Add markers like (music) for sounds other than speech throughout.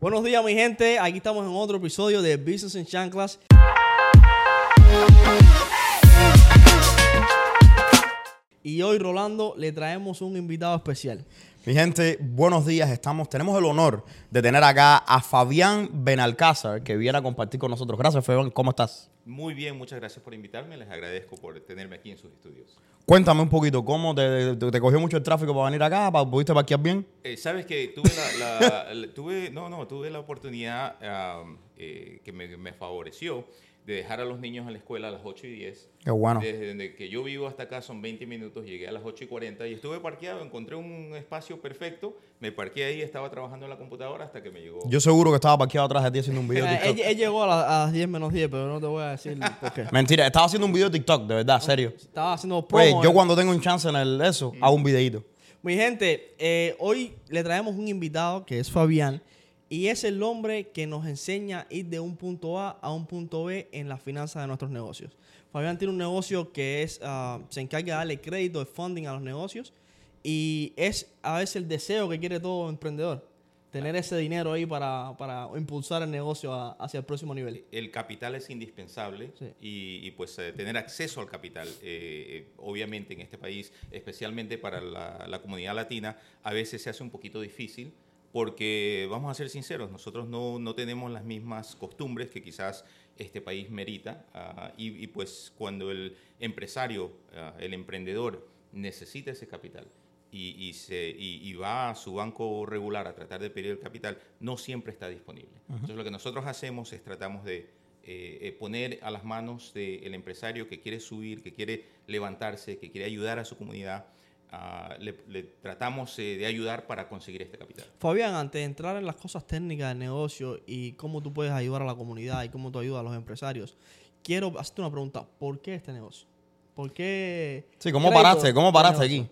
Buenos días, mi gente. Aquí estamos en otro episodio de Business en Chanclas. Y hoy, Rolando, le traemos un invitado especial. Mi gente, buenos días. Estamos, tenemos el honor de tener acá a Fabián Benalcázar, que viene a compartir con nosotros. Gracias, Fabián. ¿Cómo estás? Muy bien, muchas gracias por invitarme. Les agradezco por tenerme aquí en sus estudios. Cuéntame un poquito, ¿cómo te, te- te cogió mucho el tráfico para venir acá? ¿Pa- ¿Pudiste parquear bien? Eh, Sabes que tuve la, (laughs) la- tuve, no, no, tuve la oportunidad eh, que me, me favoreció de dejar a los niños en la escuela a las 8 y 10. Qué bueno. Desde donde que yo vivo hasta acá son 20 minutos, llegué a las 8 y 40 y estuve parqueado, encontré un espacio perfecto, me parqué ahí, estaba trabajando en la computadora hasta que me llegó. Yo seguro que estaba parqueado atrás de ti haciendo un video de Eh, él, TikTok. él llegó a, la- a las 10 menos 10, pero no te voy a decir (laughs) por qué. Mentira, estaba haciendo un video de TikTok, de verdad, serio. Estaba haciendo promo. Oye, yo eh. cuando tengo un chance en el eso, hago un videito. Mi gente, eh, hoy le traemos un invitado que es Fabián y es el hombre que nos enseña a ir de un punto A a un punto B en las finanzas de nuestros negocios. Fabián tiene un negocio que es, ah, se encarga de darle crédito, de funding a los negocios y es a veces el deseo que quiere todo emprendedor, tener ese dinero ahí para, para impulsar el negocio a- hacia el próximo nivel. El capital es indispensable Sí. y, y, pues eh, tener acceso al capital, eh, eh, obviamente en este país, especialmente para la, la comunidad latina, a veces se hace un poquito difícil porque, vamos a ser sinceros, nosotros no, no tenemos las mismas costumbres que quizás este país merita ah, y, y, pues cuando el empresario, ah, el emprendedor necesita ese capital y, y se, y, y va a su banco regular a tratar de pedir el capital, no siempre está disponible. Entonces lo que nosotros hacemos es tratamos de eh, eh, poner a las manos del empresario que quiere subir, que quiere levantarse, que quiere ayudar a su comunidad, ah, le, le tratamos eh, de ayudar para conseguir este capital. Fabián, antes de entrar en las cosas técnicas del negocio y cómo tú puedes ayudar a la comunidad y cómo tú ayudas a los empresarios, quiero hacerte una pregunta. ¿Por qué este negocio? ¿Por qué? Sí, ¿cómo paraste? ¿Cómo paraste aquí?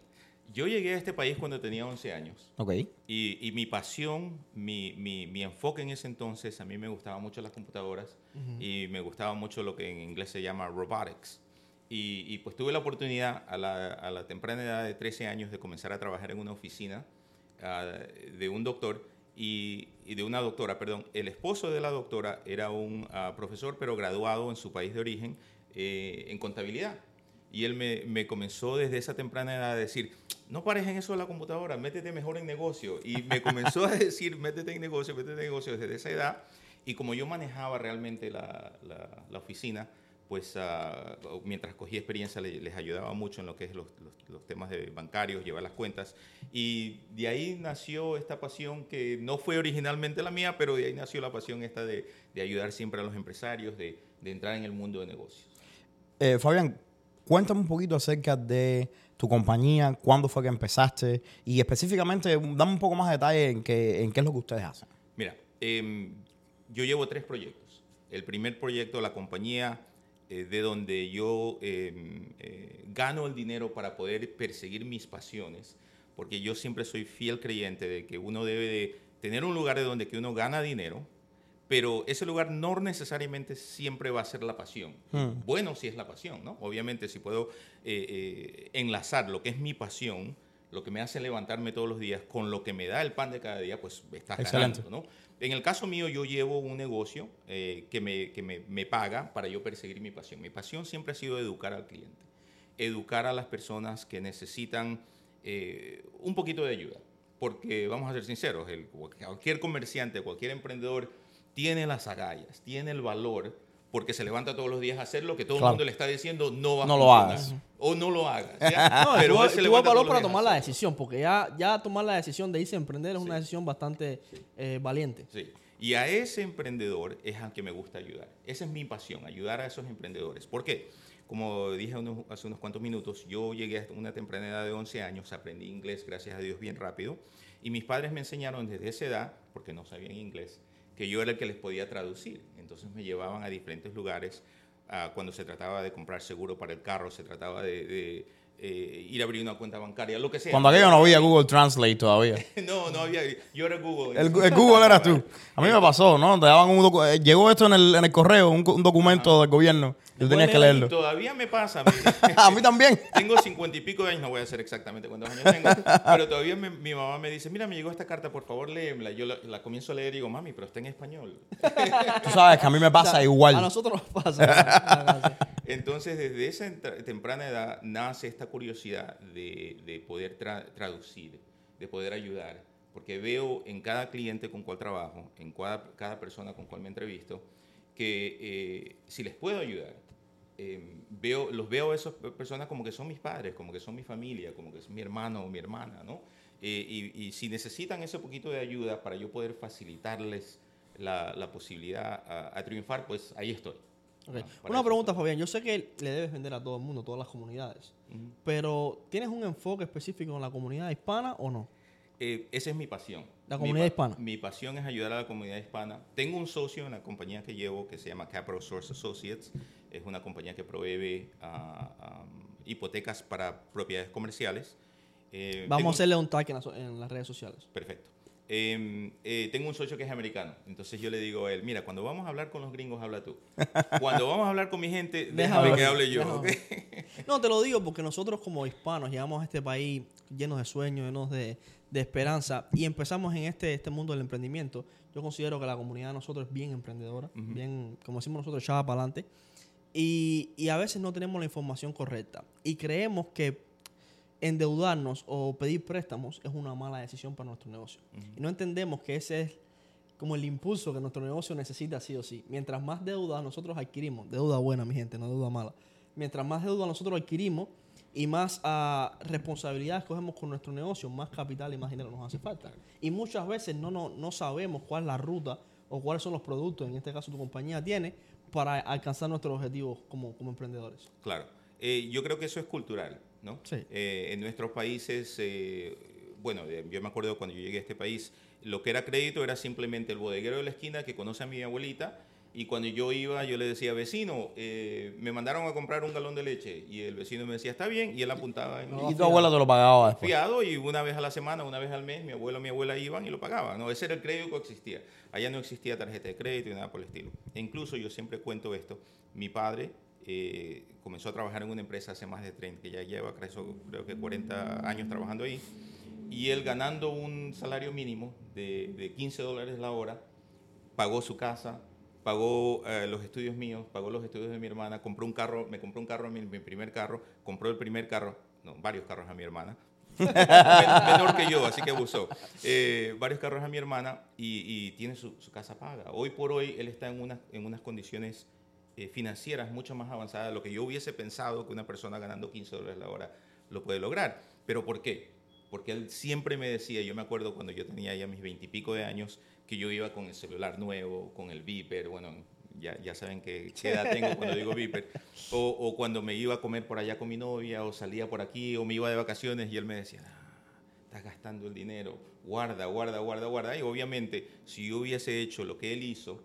Yo llegué a este país cuando tenía 11 años. Ok. Y, y mi pasión, mi, mi, mi enfoque en ese entonces, a mí me gustaban mucho las computadoras y me gustaba mucho lo que en inglés se llama robotics. Y, y pues tuve la oportunidad a la, a la temprana edad de 13 años de comenzar a trabajar en una oficina ah, de un doctor y, y de una doctora, perdón. El esposo de la doctora era un ah, profesor, pero graduado en su país de origen eh, en contabilidad. Y él me, me comenzó desde esa temprana edad a decir, no pares en eso de la computadora, métete mejor en negocio. Y me (laughs) comenzó a decir, métete en negocio, métete en negocio desde esa edad. Y como yo manejaba realmente la, la- la oficina, pues ah, mientras cogía experiencia le- les ayudaba mucho en lo que es los, los- los temas de bancarios, llevar las cuentas. Y de ahí nació esta pasión que no fue originalmente la mía, pero de ahí nació la pasión esta de, de ayudar siempre a los empresarios, de, de entrar en el mundo de negocios. Eh, Fabián, cuéntame un poquito acerca de tu compañía, cuándo fue que empezaste y específicamente dame un poco más de detalle en qué, en qué es lo que ustedes hacen. Mira, em, yo llevo tres proyectos. El primer proyecto, la compañía eh, de donde yo em, eh, gano el dinero para poder perseguir mis pasiones, porque yo siempre soy fiel creyente de que uno debe de tener un lugar de donde que uno gana dinero, pero ese lugar no necesariamente siempre va a ser la pasión. Hmm. Bueno, si es la pasión, ¿no? Obviamente, si puedo eh, enlazar lo que es mi pasión, lo que me hace levantarme todos los días, con lo que me da el pan de cada día, pues estás Excelente. ganando, ¿no? En el caso mío, yo llevo un negocio eh, que, me, que me, me paga para yo perseguir mi pasión. Mi pasión siempre ha sido educar al cliente, educar a las personas que necesitan eh, un poquito de ayuda. Porque vamos a ser sinceros, el- cualquier comerciante, cualquier emprendedor tiene las agallas, tiene el valor, porque se levanta todos los días a hacer lo que todo el Claro. mundo le está diciendo no va a No lo funcionar. hagas. O no lo hagas. ¿ya? (laughs) No, Pero él se levanta valor para a tomar la decisión, porque ya, ya tomar la decisión de irse a emprender es una decisión bastante eh, valiente. Sí. Y a ese emprendedor es al que me gusta ayudar. Esa es mi pasión, ayudar a esos emprendedores. ¿Por qué? Como dije unos- hace unos cuantos minutos, yo llegué a una temprana edad de 11 años, aprendí inglés, gracias a Dios, bien rápido. Y mis padres me enseñaron desde esa edad, porque no sabían inglés, que yo era el que les podía traducir. Entonces me llevaban a diferentes lugares cuando se trataba de comprar seguro para el carro, se trataba de, eh, ir a abrir una cuenta bancaria, lo que sea. Cuando aquello no había Google Translate todavía. (laughs) No, no había. Yo era Google. El, el Google eras tú. A mí me pasó, ¿no? Te daban un docu- eh, llegó esto en el, en el correo, un, un documento del gobierno. Yo tenía que leer? leerlo. Todavía me pasa. (laughs) a mí también. (laughs) tengo cincuenta y pico de años, no voy a decir exactamente cuántos años tengo, pero todavía me- mi mamá me dice, mira, me llegó esta carta, por favor, léemela. Yo la, la comienzo a leer y digo, mami, pero está en español. Tú sabes que a mí me pasa O sea, igual. A nosotros nos pasa. casa. Entonces, desde esa temprana edad nace esta curiosidad de, de poder tra- traducir, de poder ayudar, porque veo en cada cliente con cual trabajo, en cada, cada persona con cual me entrevisto, que eh, si les puedo ayudar, eh, veo, los veo a esas pe- personas como que son mis padres, como que son mi familia, como que es mi hermano o mi hermana, ¿no? Eh, y, si necesitan ese poquito de ayuda para yo poder facilitarles la, posibilidad a triunfar, pues ahí estoy. Una pregunta, Fabián. Yo sé que le debes vender a todo el mundo, todas las comunidades. Pero, ¿tienes un enfoque específico en la comunidad hispana o no? Eh, esa es mi pasión. La Mi comunidad pa- hispana. Mi pasión es ayudar a la comunidad hispana. Tengo un socio en la compañía que llevo que se llama Capital Source Associates. Es una compañía que provee ah, hipotecas para propiedades comerciales. Eh, Vamos tengo a hacerle un tag en, las- en las redes sociales. Perfecto. Eh, eh, tengo un socio que es americano, entonces yo le digo a él, mira, cuando vamos a hablar con los gringos, habla tú. Cuando vamos a hablar con mi gente, (laughs) déjame Déjame que hable yo. (laughs) No, te lo digo porque nosotros como hispanos llegamos a este país llenos de sueños, llenos de, de esperanza y empezamos en este, este mundo del emprendimiento. Yo considero que la comunidad de nosotros es bien emprendedora, bien, como decimos nosotros, echada para adelante. Y, y a veces no tenemos la información correcta. Y creemos que endeudarnos o pedir préstamos es una mala decisión para nuestro negocio. Y no entendemos que ese es como el impulso que nuestro negocio necesita sí o sí. Mientras más deuda nosotros adquirimos, deuda buena, mi gente, no deuda mala. Mientras más deuda nosotros adquirimos y más ah, responsabilidades cogemos con nuestro negocio, más capital y más dinero nos hace falta. Y muchas veces no, no, no sabemos cuál es la ruta o cuáles son los productos, en este caso tu compañía tiene, para alcanzar nuestros objetivos como, como emprendedores. Claro. Eh, yo creo que eso es cultural, ¿no? Sí. Eh, en nuestros países, eh, bueno, eh, yo me acuerdo cuando yo llegué a este país, lo que era crédito era simplemente el bodeguero de la esquina que conoce a mi abuelita y cuando yo iba yo le decía, vecino, eh, me mandaron a comprar un galón de leche y el vecino me decía, está bien, y él apuntaba en No, Y tu abuela te lo pagaba después. fiado y una vez a la semana, una vez al mes, mi abuelo y mi abuela iban y lo pagaban. ¿no? Ese era el crédito que existía. Allá no existía tarjeta de crédito y nada por el estilo. E incluso yo siempre cuento esto. Mi padre eh, comenzó a trabajar en una empresa hace más de 30, que ya lleva creo, creo que 40 años trabajando ahí. Y él ganando un salario mínimo de, de 15 dólares la hora, pagó su casa, pagó eh, los estudios míos, pagó los estudios de mi hermana, compró un carro, me compró un carro, mi, mi primer carro, compró el primer carro, no, varios carros a mi hermana, (laughs) Men- menor que yo, así que abusó. Eh, varios carros a mi hermana y, y tiene su, su casa paga. Hoy por hoy él está en, unas en unas condiciones eh, financieras mucho más avanzadas de lo que yo hubiese pensado que una persona ganando 15 dólares la hora lo puede lograr. ¿Pero por qué? Porque él siempre me decía, yo me acuerdo cuando yo tenía ya mis veintipico de años, que yo iba con el celular nuevo, con el beeper, bueno, ya, ya saben que, qué edad tengo cuando digo beeper, (laughs) o, o cuando me iba a comer por allá con mi novia, o salía por aquí, o me iba de vacaciones, y él me decía, "Ah, estás gastando el dinero, guarda, guarda, guarda, guarda. Y obviamente, si yo hubiese hecho lo que él hizo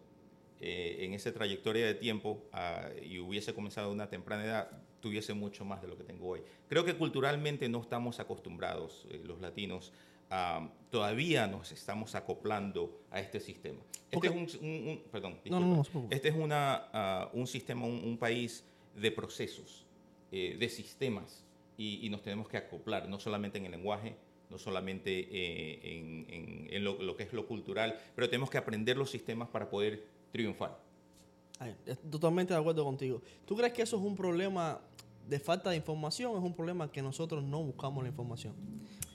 eh, en esa trayectoria de tiempo ah, y hubiese comenzado a una temprana edad, tuviese mucho más de lo que tengo hoy. Creo que culturalmente no estamos acostumbrados, eh, los latinos, a- todavía nos estamos acoplando a este sistema. Este Ok. es un, un- un- perdón, No, no, no. Este es una, ah, un sistema, un, un país de procesos, eh, de sistemas, y, y nos tenemos que acoplar, no solamente en el lenguaje, no solamente eh, en, en- en lo, lo que es lo cultural, pero tenemos que aprender los sistemas para poder triunfar. Ay, estoy totalmente de acuerdo contigo. ¿Tú crees que eso es un problema de falta de información o es un problema que nosotros no buscamos la información?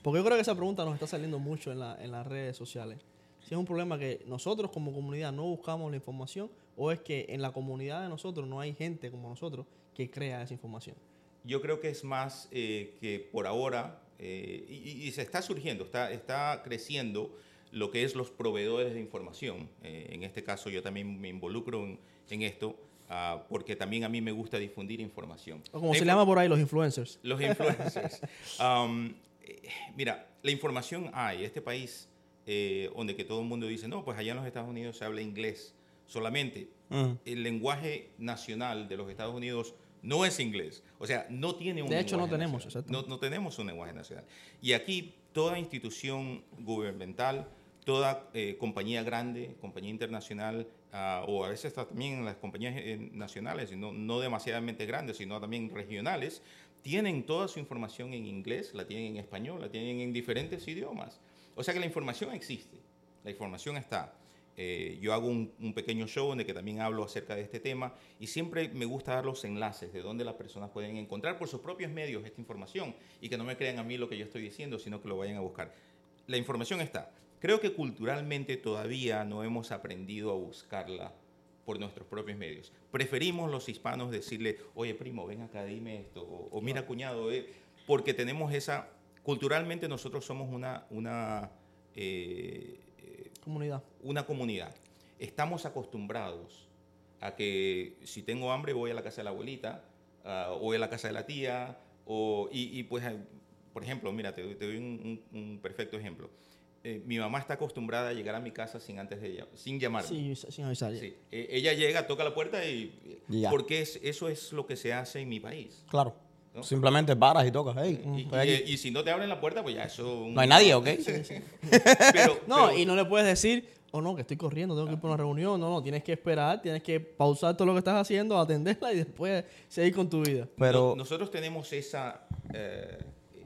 Porque yo creo que esa pregunta nos está saliendo mucho en, la- en las redes sociales. Si es un problema que nosotros como comunidad no buscamos la información o es que en la comunidad de nosotros no hay gente como nosotros que crea esa información. Yo creo que es más eh, que por ahora, eh, y, y- y se está surgiendo, está, está creciendo lo que es los proveedores de información. Eh, en este caso yo también me involucro en, en esto ah, porque también a mí me gusta difundir información. O como La se llama por ahí los influencers. Los influencers. (laughs) Um, eh, mira, la información hay. Este país eh, donde que todo el mundo dice, no, pues allá en los Estados Unidos se habla inglés solamente. Mm. El lenguaje nacional de los Estados Unidos no es inglés. O sea, no tiene un De hecho, no lenguaje tenemos, nacional. exactamente. No, no tenemos un lenguaje nacional. Y aquí toda institución gubernamental, toda eh, compañía grande, compañía internacional, ah, o a veces también en las compañías eh, nacionales, no, no demasiadamente grandes, sino también regionales, tienen toda su información en inglés, la tienen en español, la tienen en diferentes idiomas. O sea que la información existe, la información está. Eh, yo hago un, pequeño show el que también hablo acerca de este tema y siempre me gusta dar los enlaces de dónde las personas pueden encontrar por sus propios medios esta información y que no me crean a mí lo que yo estoy diciendo, sino que lo vayan a buscar. La información está. Creo que culturalmente todavía no hemos aprendido a buscarla por nuestros propios medios. Preferimos los hispanos decirle, oye primo, ven acá, dime esto, o, o mira cuñado, eh", porque tenemos esa, culturalmente nosotros somos una, una eh, comunidad. Una comunidad. Estamos acostumbrados a que si tengo hambre voy a la casa de la abuelita, uh, o voy a la casa de la tía, o, y, y pues, por ejemplo, mira, te, te doy un, un, un perfecto ejemplo eh, mi mamá está acostumbrada a llegar a mi casa sin antes de sin llamarme. Sí, sin avisar. Sí. Eh, ella llega, toca la puerta y... Ya. Porque es, eso es lo que se hace en mi país. Claro. ¿no? Simplemente paras y tocas. Hey, y, y, y, si no te abren la puerta, pues ya eso... No hay nadie, ¿ok? (laughs) Sí, sí. (laughs) pero, no, pero, y no le puedes decir, oh no, que estoy corriendo, tengo que ir por una reunión. No, no, tienes que esperar, tienes que pausar todo lo que estás haciendo, atenderla y después seguir con tu vida. Pero no, nosotros tenemos esa, eh,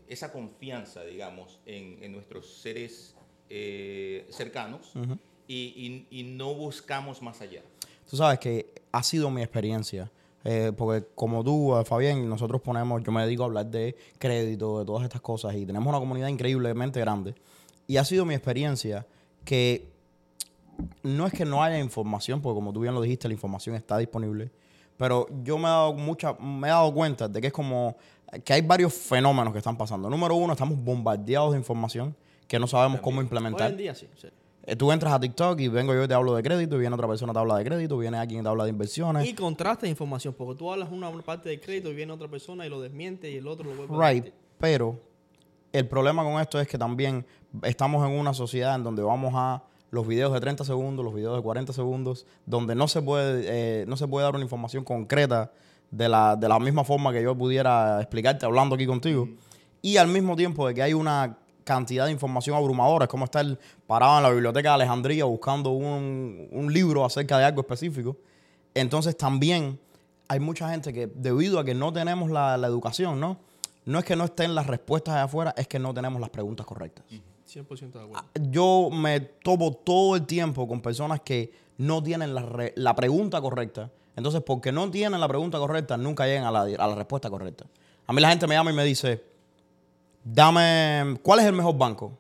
esa confianza, digamos, en, en nuestros seres eh, cercanos uh -huh. y, y, y, no buscamos más allá. Tú sabes que ha sido mi experiencia. Eh, porque como tú, eh, Fabián, nosotros ponemos, yo me dedico a hablar de crédito, de todas estas cosas, y tenemos una comunidad increíblemente grande. Y ha sido mi experiencia que no es que no haya información, porque como tú bien lo dijiste, la información está disponible, pero yo me he dado mucha, me he dado cuenta de que es como que hay varios fenómenos que están pasando. Número uno, estamos bombardeados de información que no sabemos También. cómo implementar. Hoy en día sí, sí. Eh, tú entras a TikTok y vengo yo y te hablo de crédito, y viene otra persona te habla de crédito, viene alguien y te habla de inversiones. Y contrastes de información, porque tú hablas una parte de crédito y viene otra persona y lo desmiente y el otro lo vuelve right. a Right, pero el problema con esto es que también estamos en una sociedad en donde vamos a los videos de 30 segundos, los videos de 40 segundos, donde no se puede, eh, no se puede dar una información concreta de la, de la misma forma que yo pudiera explicarte hablando aquí contigo. Y al mismo tiempo de que hay una cantidad de información abrumadora. Es como estar parado en la biblioteca de Alejandría buscando un, un, libro acerca de algo específico. Entonces también hay mucha gente que debido a que no tenemos la, la educación, ¿no? No es que no estén las respuestas de afuera, es que no tenemos las preguntas correctas. 100% de acuerdo. Yo me topo todo el tiempo con personas que no tienen la, re, la pregunta correcta. Entonces, porque no tienen la pregunta correcta, nunca llegan a la, a la respuesta correcta. A mí la gente me llama y me dice, dame, ¿cuál es el mejor banco?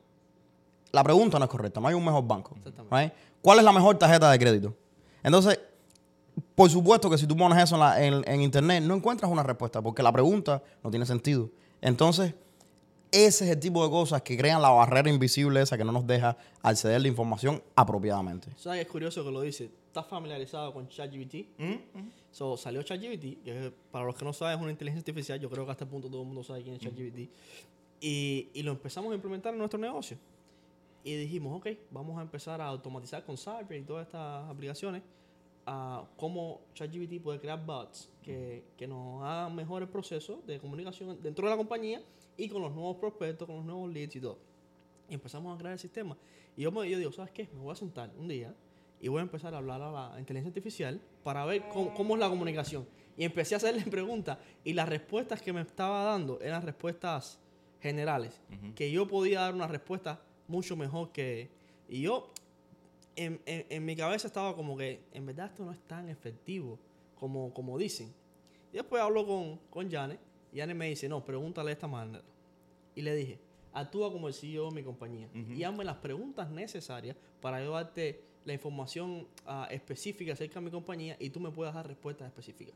La pregunta no es correcta, no hay un mejor banco. Right? ¿Cuál es la mejor tarjeta de crédito? Entonces, por supuesto que si tú pones eso en, la, en, en, internet, no encuentras una respuesta, porque la pregunta no tiene sentido. Entonces, ese es el tipo de cosas que crean la barrera invisible esa que no nos deja acceder a la información apropiadamente. ¿Sabes? Es curioso que lo dice. ¿Estás familiarizado con ChatGPT? Mm -hmm. so, salió ChatGPT, que para los que no saben es una inteligencia artificial. Yo creo que hasta el punto todo el mundo sabe quién es ChatGPT. Mm -hmm. Y, y, lo empezamos a implementar en nuestro negocio. Y dijimos, ok, vamos a empezar a automatizar con Cyber y todas estas aplicaciones uh, cómo ChatGPT puede crear bots que, que nos hagan mejor el proceso de comunicación dentro de la compañía y con los nuevos prospectos, con los nuevos leads y todo. Y empezamos a crear el sistema. Y yo, me, yo digo, ¿sabes qué? Me voy a sentar un día y voy a empezar a hablar a la inteligencia artificial para ver cómo, cómo es la comunicación. Y empecé a hacerle (laughs) preguntas y las respuestas que me estaba dando eran respuestas generales, uh -huh. que yo podía dar una respuesta mucho mejor que... Y yo, en, en, en, mi cabeza estaba como que, en verdad esto no es tan efectivo como, como dicen. Y después hablo con, con Janet, y Janet me dice, no, pregúntale de esta manera. Y le dije, actúa como el CEO de mi compañía. Uh -huh. Y hazme las preguntas necesarias para yo darte la información uh, específica acerca de mi compañía y tú me puedas dar respuestas específicas.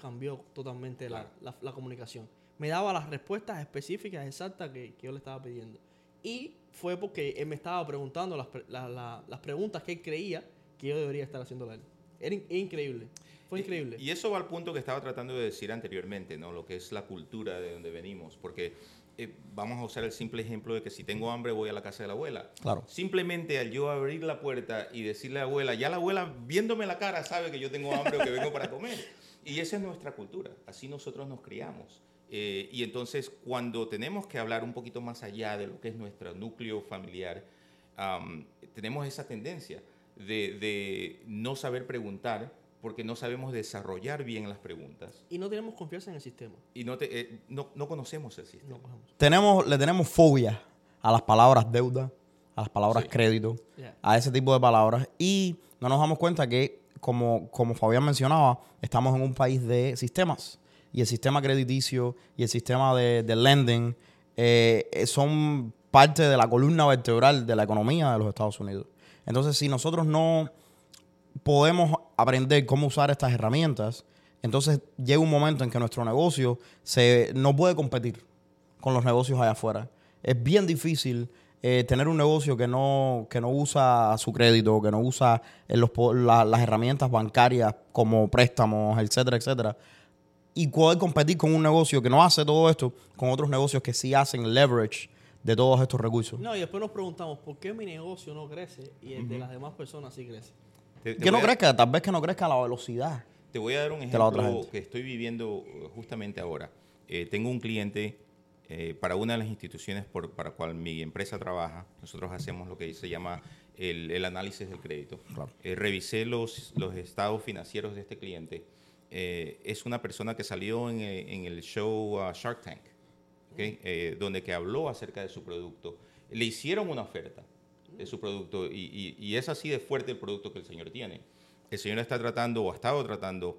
Cambió totalmente claro. la, la, la comunicación me daba las respuestas específicas exactas que, que, yo le estaba pidiendo. Y fue porque él me estaba preguntando las, la, la, las preguntas que él creía que yo debería estar haciendo a él. Era in, increíble. Fue increíble. Y, y, eso va al punto que estaba tratando de decir anteriormente, ¿no? Lo que es la cultura de donde venimos. Porque eh, vamos a usar el simple ejemplo de que si tengo hambre voy a la casa de la abuela. Claro. Simplemente al yo abrir la puerta y decirle a la abuela, ya la abuela viéndome la cara sabe que yo tengo hambre o que vengo para comer. (laughs) Y esa es nuestra cultura. Así nosotros nos criamos. Eh, y entonces cuando tenemos que hablar un poquito más allá de lo que es nuestro núcleo familiar, am, tenemos esa tendencia de, de no saber preguntar porque no sabemos desarrollar bien las preguntas Y no tenemos confianza en el sistema. y no, te- eh, no, no conocemos el sistema. No. Tenemos, le tenemos fobia a las palabras deuda, a las palabras Sí. crédito, Yeah. a ese tipo de palabras. Y no nos damos cuenta que, como, como Fabián mencionaba, estamos en un país de sistemas. Y el sistema crediticio y el sistema de, de lending eh, eh, son parte de la columna vertebral de la economía de los Estados Unidos. Entonces, si nosotros no podemos aprender cómo usar estas herramientas, entonces llega un momento en que nuestro negocio se, no puede competir con los negocios allá afuera. Es bien difícil eh, tener un negocio que no, que no usa su crédito, que no usa las herramientas bancarias como préstamos, etcétera, etcétera. Y poder competir con un negocio que no hace todo esto con otros negocios que sí hacen leverage de todos estos recursos. No, y después nos preguntamos, ¿por qué mi negocio no crece y el de las demás personas sí crece? Te- te que no a- crezca, tal vez que no crezca a la velocidad. Te voy a dar un ejemplo que estoy viviendo eh, justamente ahora. Eh, tengo un cliente eh, para una de las instituciones por, para cual mi empresa trabaja. Nosotros hacemos lo que se llama el, el análisis del crédito. Claro. Eh, revisé los, los estados financieros de este cliente. Eh, es una persona que salió en, en el show uh, Shark Tank. Eh, donde que habló acerca de su producto. Le hicieron una oferta de su producto y, y- y es así de fuerte el producto que el señor tiene. El señor está tratando o ha estado tratando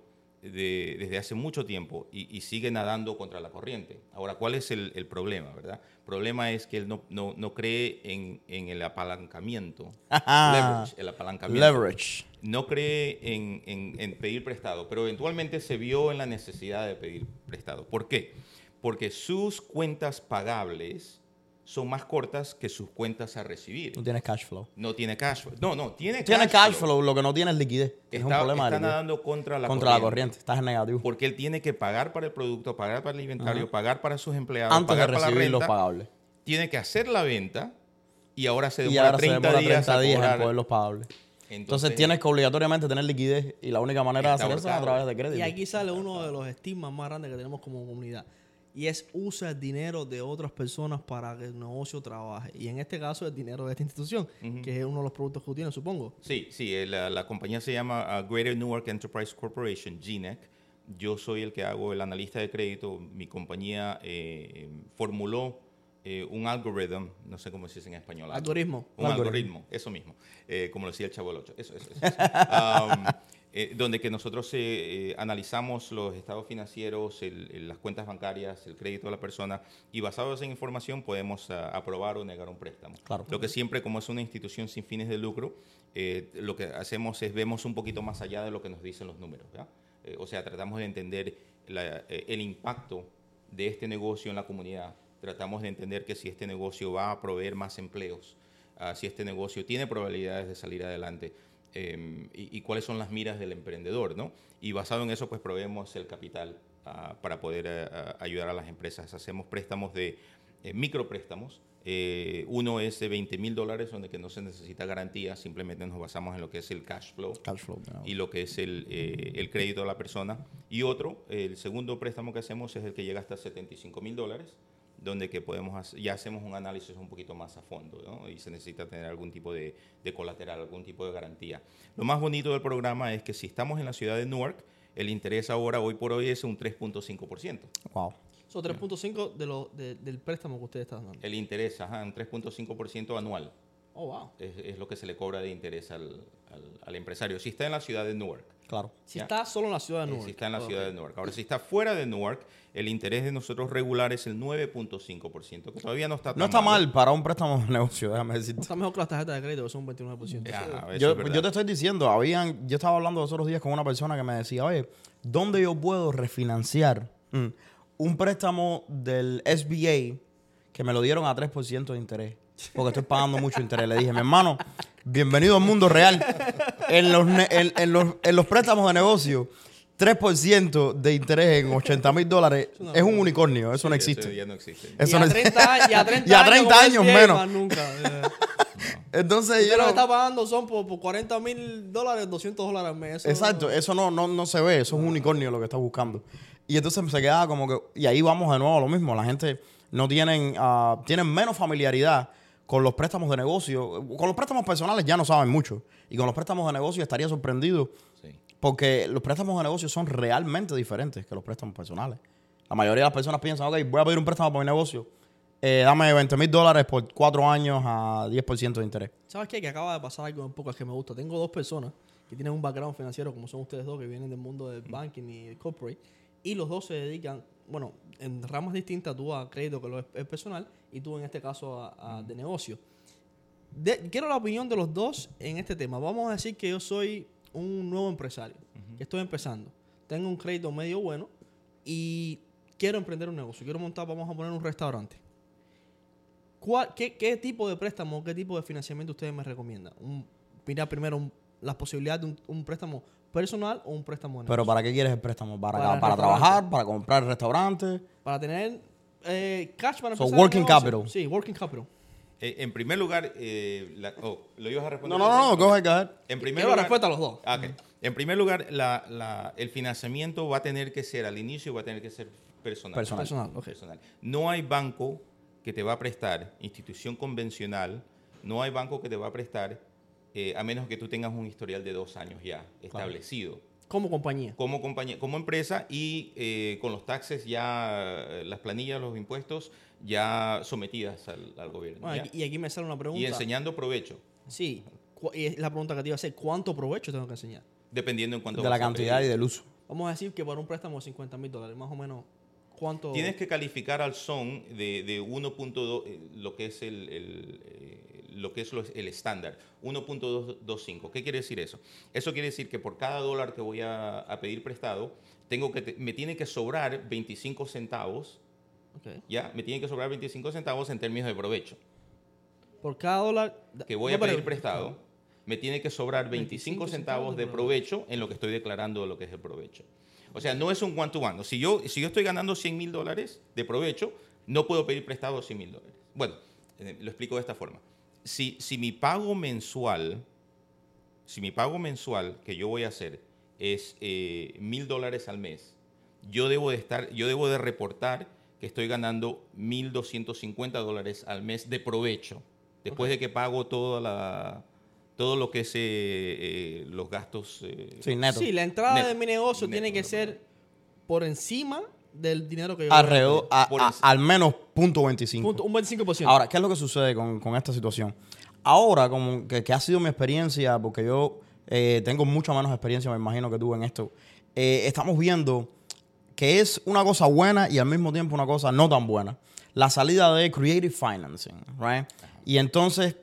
de- desde hace mucho tiempo y, y sigue nadando contra la corriente. Ahora, ¿cuál es el, el problema? ¿verdad? El problema es que él no, no- no cree en, en el apalancamiento. leverage, el apalancamiento Leverage. no cree en, en- en pedir prestado, pero eventualmente se vio en la necesidad de pedir prestado. ¿Por qué? Porque sus cuentas pagables son más cortas que sus cuentas a recibir. No tienes cash flow. No tiene cash flow. No, no, tiene cash Tienes cash flow, lo que no tienes es liquidez. es un problema de está nadando contra la Contra la corriente. Estás en negativo. Porque él tiene que pagar para el producto, pagar para el inventario, pagar para sus empleados, Antes de pagar para la recibir los pagables. Tiene que hacer la venta y ahora se Y demora ahora se 30 demora días 30 a días en cobrar. poder los pagables. Entonces, Entonces tienes que obligatoriamente tener liquidez y la única manera de hacer eso es a través de crédito. Y aquí sale uno de los estigmas más grandes que tenemos como comunidad. Y es usa el dinero de otras personas para que el negocio trabaje. Y en este caso el dinero de esta institución, que es uno de los productos que tiene, supongo. Sí, sí, eh, la, la compañía se llama uh, Greater Newark Enterprise Corporation, GNEC. Yo soy el que hago el analista de crédito. Mi compañía eh, formuló eh, un algoritmo, no sé cómo se dice en español. Algoritmo. Un Algoritmo. algoritmo, eso mismo, eh, como lo decía el Chavo del Ocho. Eso, eso, eso. eso. (laughs) Um, eh, donde que nosotros eh, eh, analizamos los estados financieros, el- el- las cuentas bancarias, el crédito de la persona y basados en información podemos ah, aprobar o negar un préstamo. Claro. Lo que siempre, como es una institución sin fines de lucro, eh, lo que hacemos es vemos un poquito más allá de lo que nos dicen los números. Eh, o sea, tratamos de entender la- eh, el impacto de este negocio en la comunidad. Tratamos de entender que si este negocio va a proveer más empleos, ah, si este negocio tiene probabilidades de salir adelante eh, y, y cuáles son las miras del emprendedor, ¿no? Y basado en eso, pues proveemos el capital ah, para poder ah, ayudar a las empresas. Hacemos préstamos de eh, micropréstamos. Eh, uno es de 20 mil dólares, donde que no se necesita garantía, simplemente nos basamos en lo que es el cash flow Cash flow. ¿no? y lo que es el, eh, el crédito de la persona. Y otro, el segundo préstamo que hacemos es el que llega hasta 75 mil dólares, donde que podemos hacer- ya hacemos un análisis un poquito más a fondo, ¿no? y se necesita tener algún tipo de, de colateral, algún tipo de garantía. Lo más bonito del programa es que si estamos en la ciudad de Newark, el interés ahora, hoy por hoy, es un 3.5%. Wow. Son 3.5 de lo, de- del préstamo que ustedes están dando. El interés, ajá, un 3.5% anual. Oh, wow. Es, es lo que se le cobra de interés al, al- al empresario. Si está en la ciudad de Newark. Claro. Si Ya. está solo en la ciudad de Eh, Newark. Si está en la ciudad de Newark. Ahora, si está fuera de Newark, el interés de nosotros regular es el 9.5%, que todavía no está tan No está mal para un préstamo de (laughs) negocio, déjame decirte. Está mejor que las tarjetas de crédito, que son un 29%. Ajá, eso Yo, es verdad. yo te estoy diciendo, habían, yo estaba hablando los otros días con una persona que me decía, oye, ¿dónde yo puedo refinanciar mm, un préstamo del SBA que me lo dieron a 3% de interés? Porque estoy pagando mucho interés. Le dije, mi hermano, bienvenido al mundo real. En los, ne- en, en los, en los préstamos de negocio, 3% de interés en 80 mil dólares es un unicornio. Eso no existe. ya no existe. Eso y, no (laughs) a es- 30, años- y a 30 Y a años, 30 como años SBA, menos. más nunca. eh. (laughs) Entonces, Usted yo lo no- que está pagando son por, por 40 mil dólares, 200 dólares al mes. Eso- Exacto, eso no, no, no se ve, eso es un unicornio lo que está buscando. Y entonces se queda como que, y ahí vamos de nuevo a lo mismo, la gente no tienen, ah, tienen menos familiaridad con los préstamos de negocio, con los préstamos personales ya no saben mucho. Y con los préstamos de negocio estaría sorprendido Sí. porque los préstamos de negocio son realmente diferentes que los préstamos personales. La mayoría de las personas piensan, ok, voy a pedir un préstamo para mi negocio. eh, dame 20 mil dólares por cuatro años a 10% de interés. ¿Sabes qué? Que acaba de pasar algo un poco que me gusta. Tengo dos personas que tienen un background financiero, como son ustedes dos, que vienen del mundo del banking y del corporate, y los dos se dedican, bueno, en ramas distintas, tú a crédito, que lo es, es personal, y tú en este caso a, a de negocio. De- quiero la opinión de los dos en este tema. Vamos a decir que yo soy un nuevo empresario, que estoy empezando. Tengo un crédito medio bueno y quiero emprender un negocio. Quiero montar, vamos a poner un restaurante. ¿Cuál- qué, qué tipo de préstamo, qué tipo de financiamiento ustedes me recomiendan? Un, mira primero un- las posibilidades de un, un préstamo personal o un préstamo de Pero. ¿para qué quieres el préstamo? ¿Para, Para trabajar? ¿Para comprar el restaurante? Para tener eh, cash para So, empezar el working capital. Sí, working capital. Eh, en primer lugar, eh, la- oh, ¿lo ibas a responder? No, no, no, no, go ahead, go ahead. En primer Quiero la lugar, respuesta a los dos. Ah, ok. En primer lugar, la- la- el financiamiento va a tener que ser, al inicio va a tener que ser personal. Personal. Personal, ok. Personal. No hay banco que te va a prestar, institución convencional, no hay banco que te va a prestar, eh, a menos que tú tengas un historial de dos años ya establecido. Como compañía. Como compañía, como empresa y eh, con los taxes ya, las planillas, los impuestos ya sometidas al, al gobierno. Y aquí me sale una pregunta. Y enseñando provecho, Sí. Y es la pregunta que te iba a hacer. ¿Cuánto provecho tengo que enseñar? dependiendo en cuánto De la cantidad y del uso. Vamos a decir que para un préstamo de 50 mil dólares, más o menos, ¿cuánto? Tienes que calificar al son de, de 1.2, eh, lo que es el, el, eh, lo que es lo- el estándar, 1.225. ¿Qué quiere decir eso? Eso quiere decir que por cada dólar que voy a, a pedir prestado, tengo que te- me tiene que sobrar 25 centavos, Ok. ¿ya? Me tiene que sobrar 25 centavos en términos de provecho. Por cada dólar... Que voy No, a pedir pero- prestado, me tiene que sobrar 25, 25 centavos de provecho en lo que estoy declarando de lo que es el provecho. O sea, no es un one to one. Si yo, si yo estoy ganando 100 mil dólares de provecho, no puedo pedir prestado 100 mil dólares. Bueno, eh, lo explico de esta forma. Si, si mi pago mensual, si mi pago mensual que yo voy a hacer es mil dólares al mes, yo debo de estar, yo debo de reportar que estoy ganando 1.250 dólares al mes de provecho, después de que pago toda la, todo lo que es eh, eh, los gastos. eh, Sí, neto. Sí, la entrada Neto. de mi negocio Neto, tiene que neto. ser por encima del dinero que yo... voy a Alrededor, a- al menos punto 25. Punto- un 25%. Ahora, ¿qué es lo que sucede con, con esta situación? Ahora, como que, que ha sido mi experiencia, porque yo eh, tengo mucha menos experiencia, me imagino que tú en esto, eh, estamos viendo que es una cosa buena y al mismo tiempo una cosa no tan buena. La salida de Creative Financing, right? Y entonces,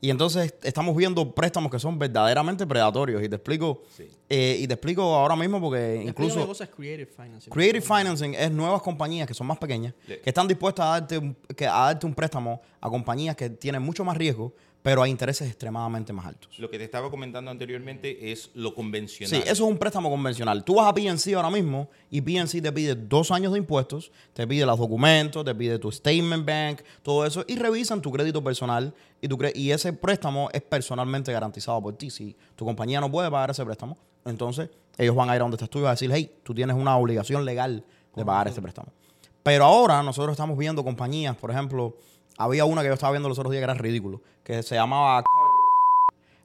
y entonces estamos viendo préstamos que son verdaderamente predatorios. Y te explico, Sí. eh, y te explico ahora mismo porque Explícame incluso... una cosa es Creative Financing. Creative Financing es nuevas compañías que son más pequeñas, que están dispuestas a darte, un, que, a darte un préstamo a compañías que tienen mucho más riesgo, pero a intereses extremadamente más altos. Lo que te estaba comentando anteriormente es lo Sí, convencional. eso es un préstamo convencional. Tú vas a PNC ahora mismo y PNC te pide dos años de impuestos, te pide los documentos, te pide tu statement bank, todo eso, y revisan tu crédito personal y, tu cre- y ese préstamo es personalmente garantizado por ti. Si tu compañía no puede pagar ese préstamo, entonces ellos van a ir a donde estás tú y van a decir, hey, tú tienes una obligación legal de pagar ese préstamo. Pero ahora nosotros estamos viendo compañías, por ejemplo, había una que yo estaba viendo los otros días que era ridículo, que se llamaba...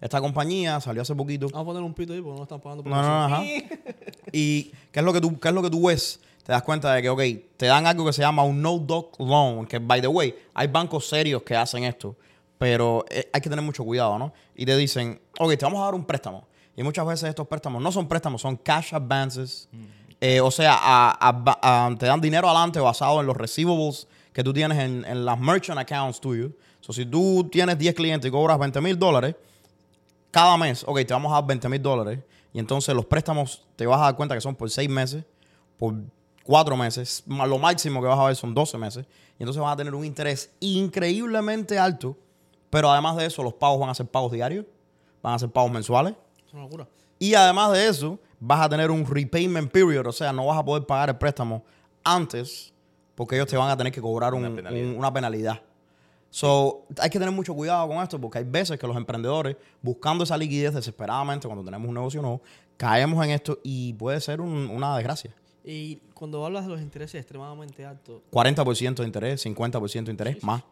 Esta compañía salió hace poquito. Vamos a poner un pito ahí porque no están pagando por No, no, no, ajá. (laughs) ¿Y qué es lo que tú, qué es lo que tú ves? Te das cuenta de que, ok, te dan algo que se llama un no-doc loan, que, by the way, hay bancos serios que hacen esto, pero eh, hay que tener mucho cuidado, ¿no? Y te dicen, ok, te vamos a dar un préstamo. Y muchas veces estos préstamos no son préstamos, son cash advances. Eh, o sea, a- a- a- te dan dinero adelante basado en los receivables que tú tienes en, en las merchant accounts tuyos. So, si tú tienes 10 clientes y cobras 20 mil dólares, cada mes, ok, te vamos a dar 20 mil dólares. Y entonces los préstamos te vas a dar cuenta que son por 6 meses, por 4 meses. Lo máximo que vas a ver son 12 meses. Y entonces vas a tener un interés increíblemente alto. Pero además de eso, los pagos van a ser pagos diarios, van a ser pagos mensuales. Es una locura. Y además de eso, vas a tener un repayment period, o sea, no vas a poder pagar el préstamo antes porque ellos te van a tener que cobrar un- Una penalidad. un- una penalidad. So, hay que tener mucho cuidado con esto porque hay veces que los emprendedores, buscando esa liquidez desesperadamente cuando tenemos un negocio nuevo, caemos en esto y puede ser un- una desgracia. Y cuando hablas de los intereses extremadamente altos, 40% de interés, 50% de interés, más.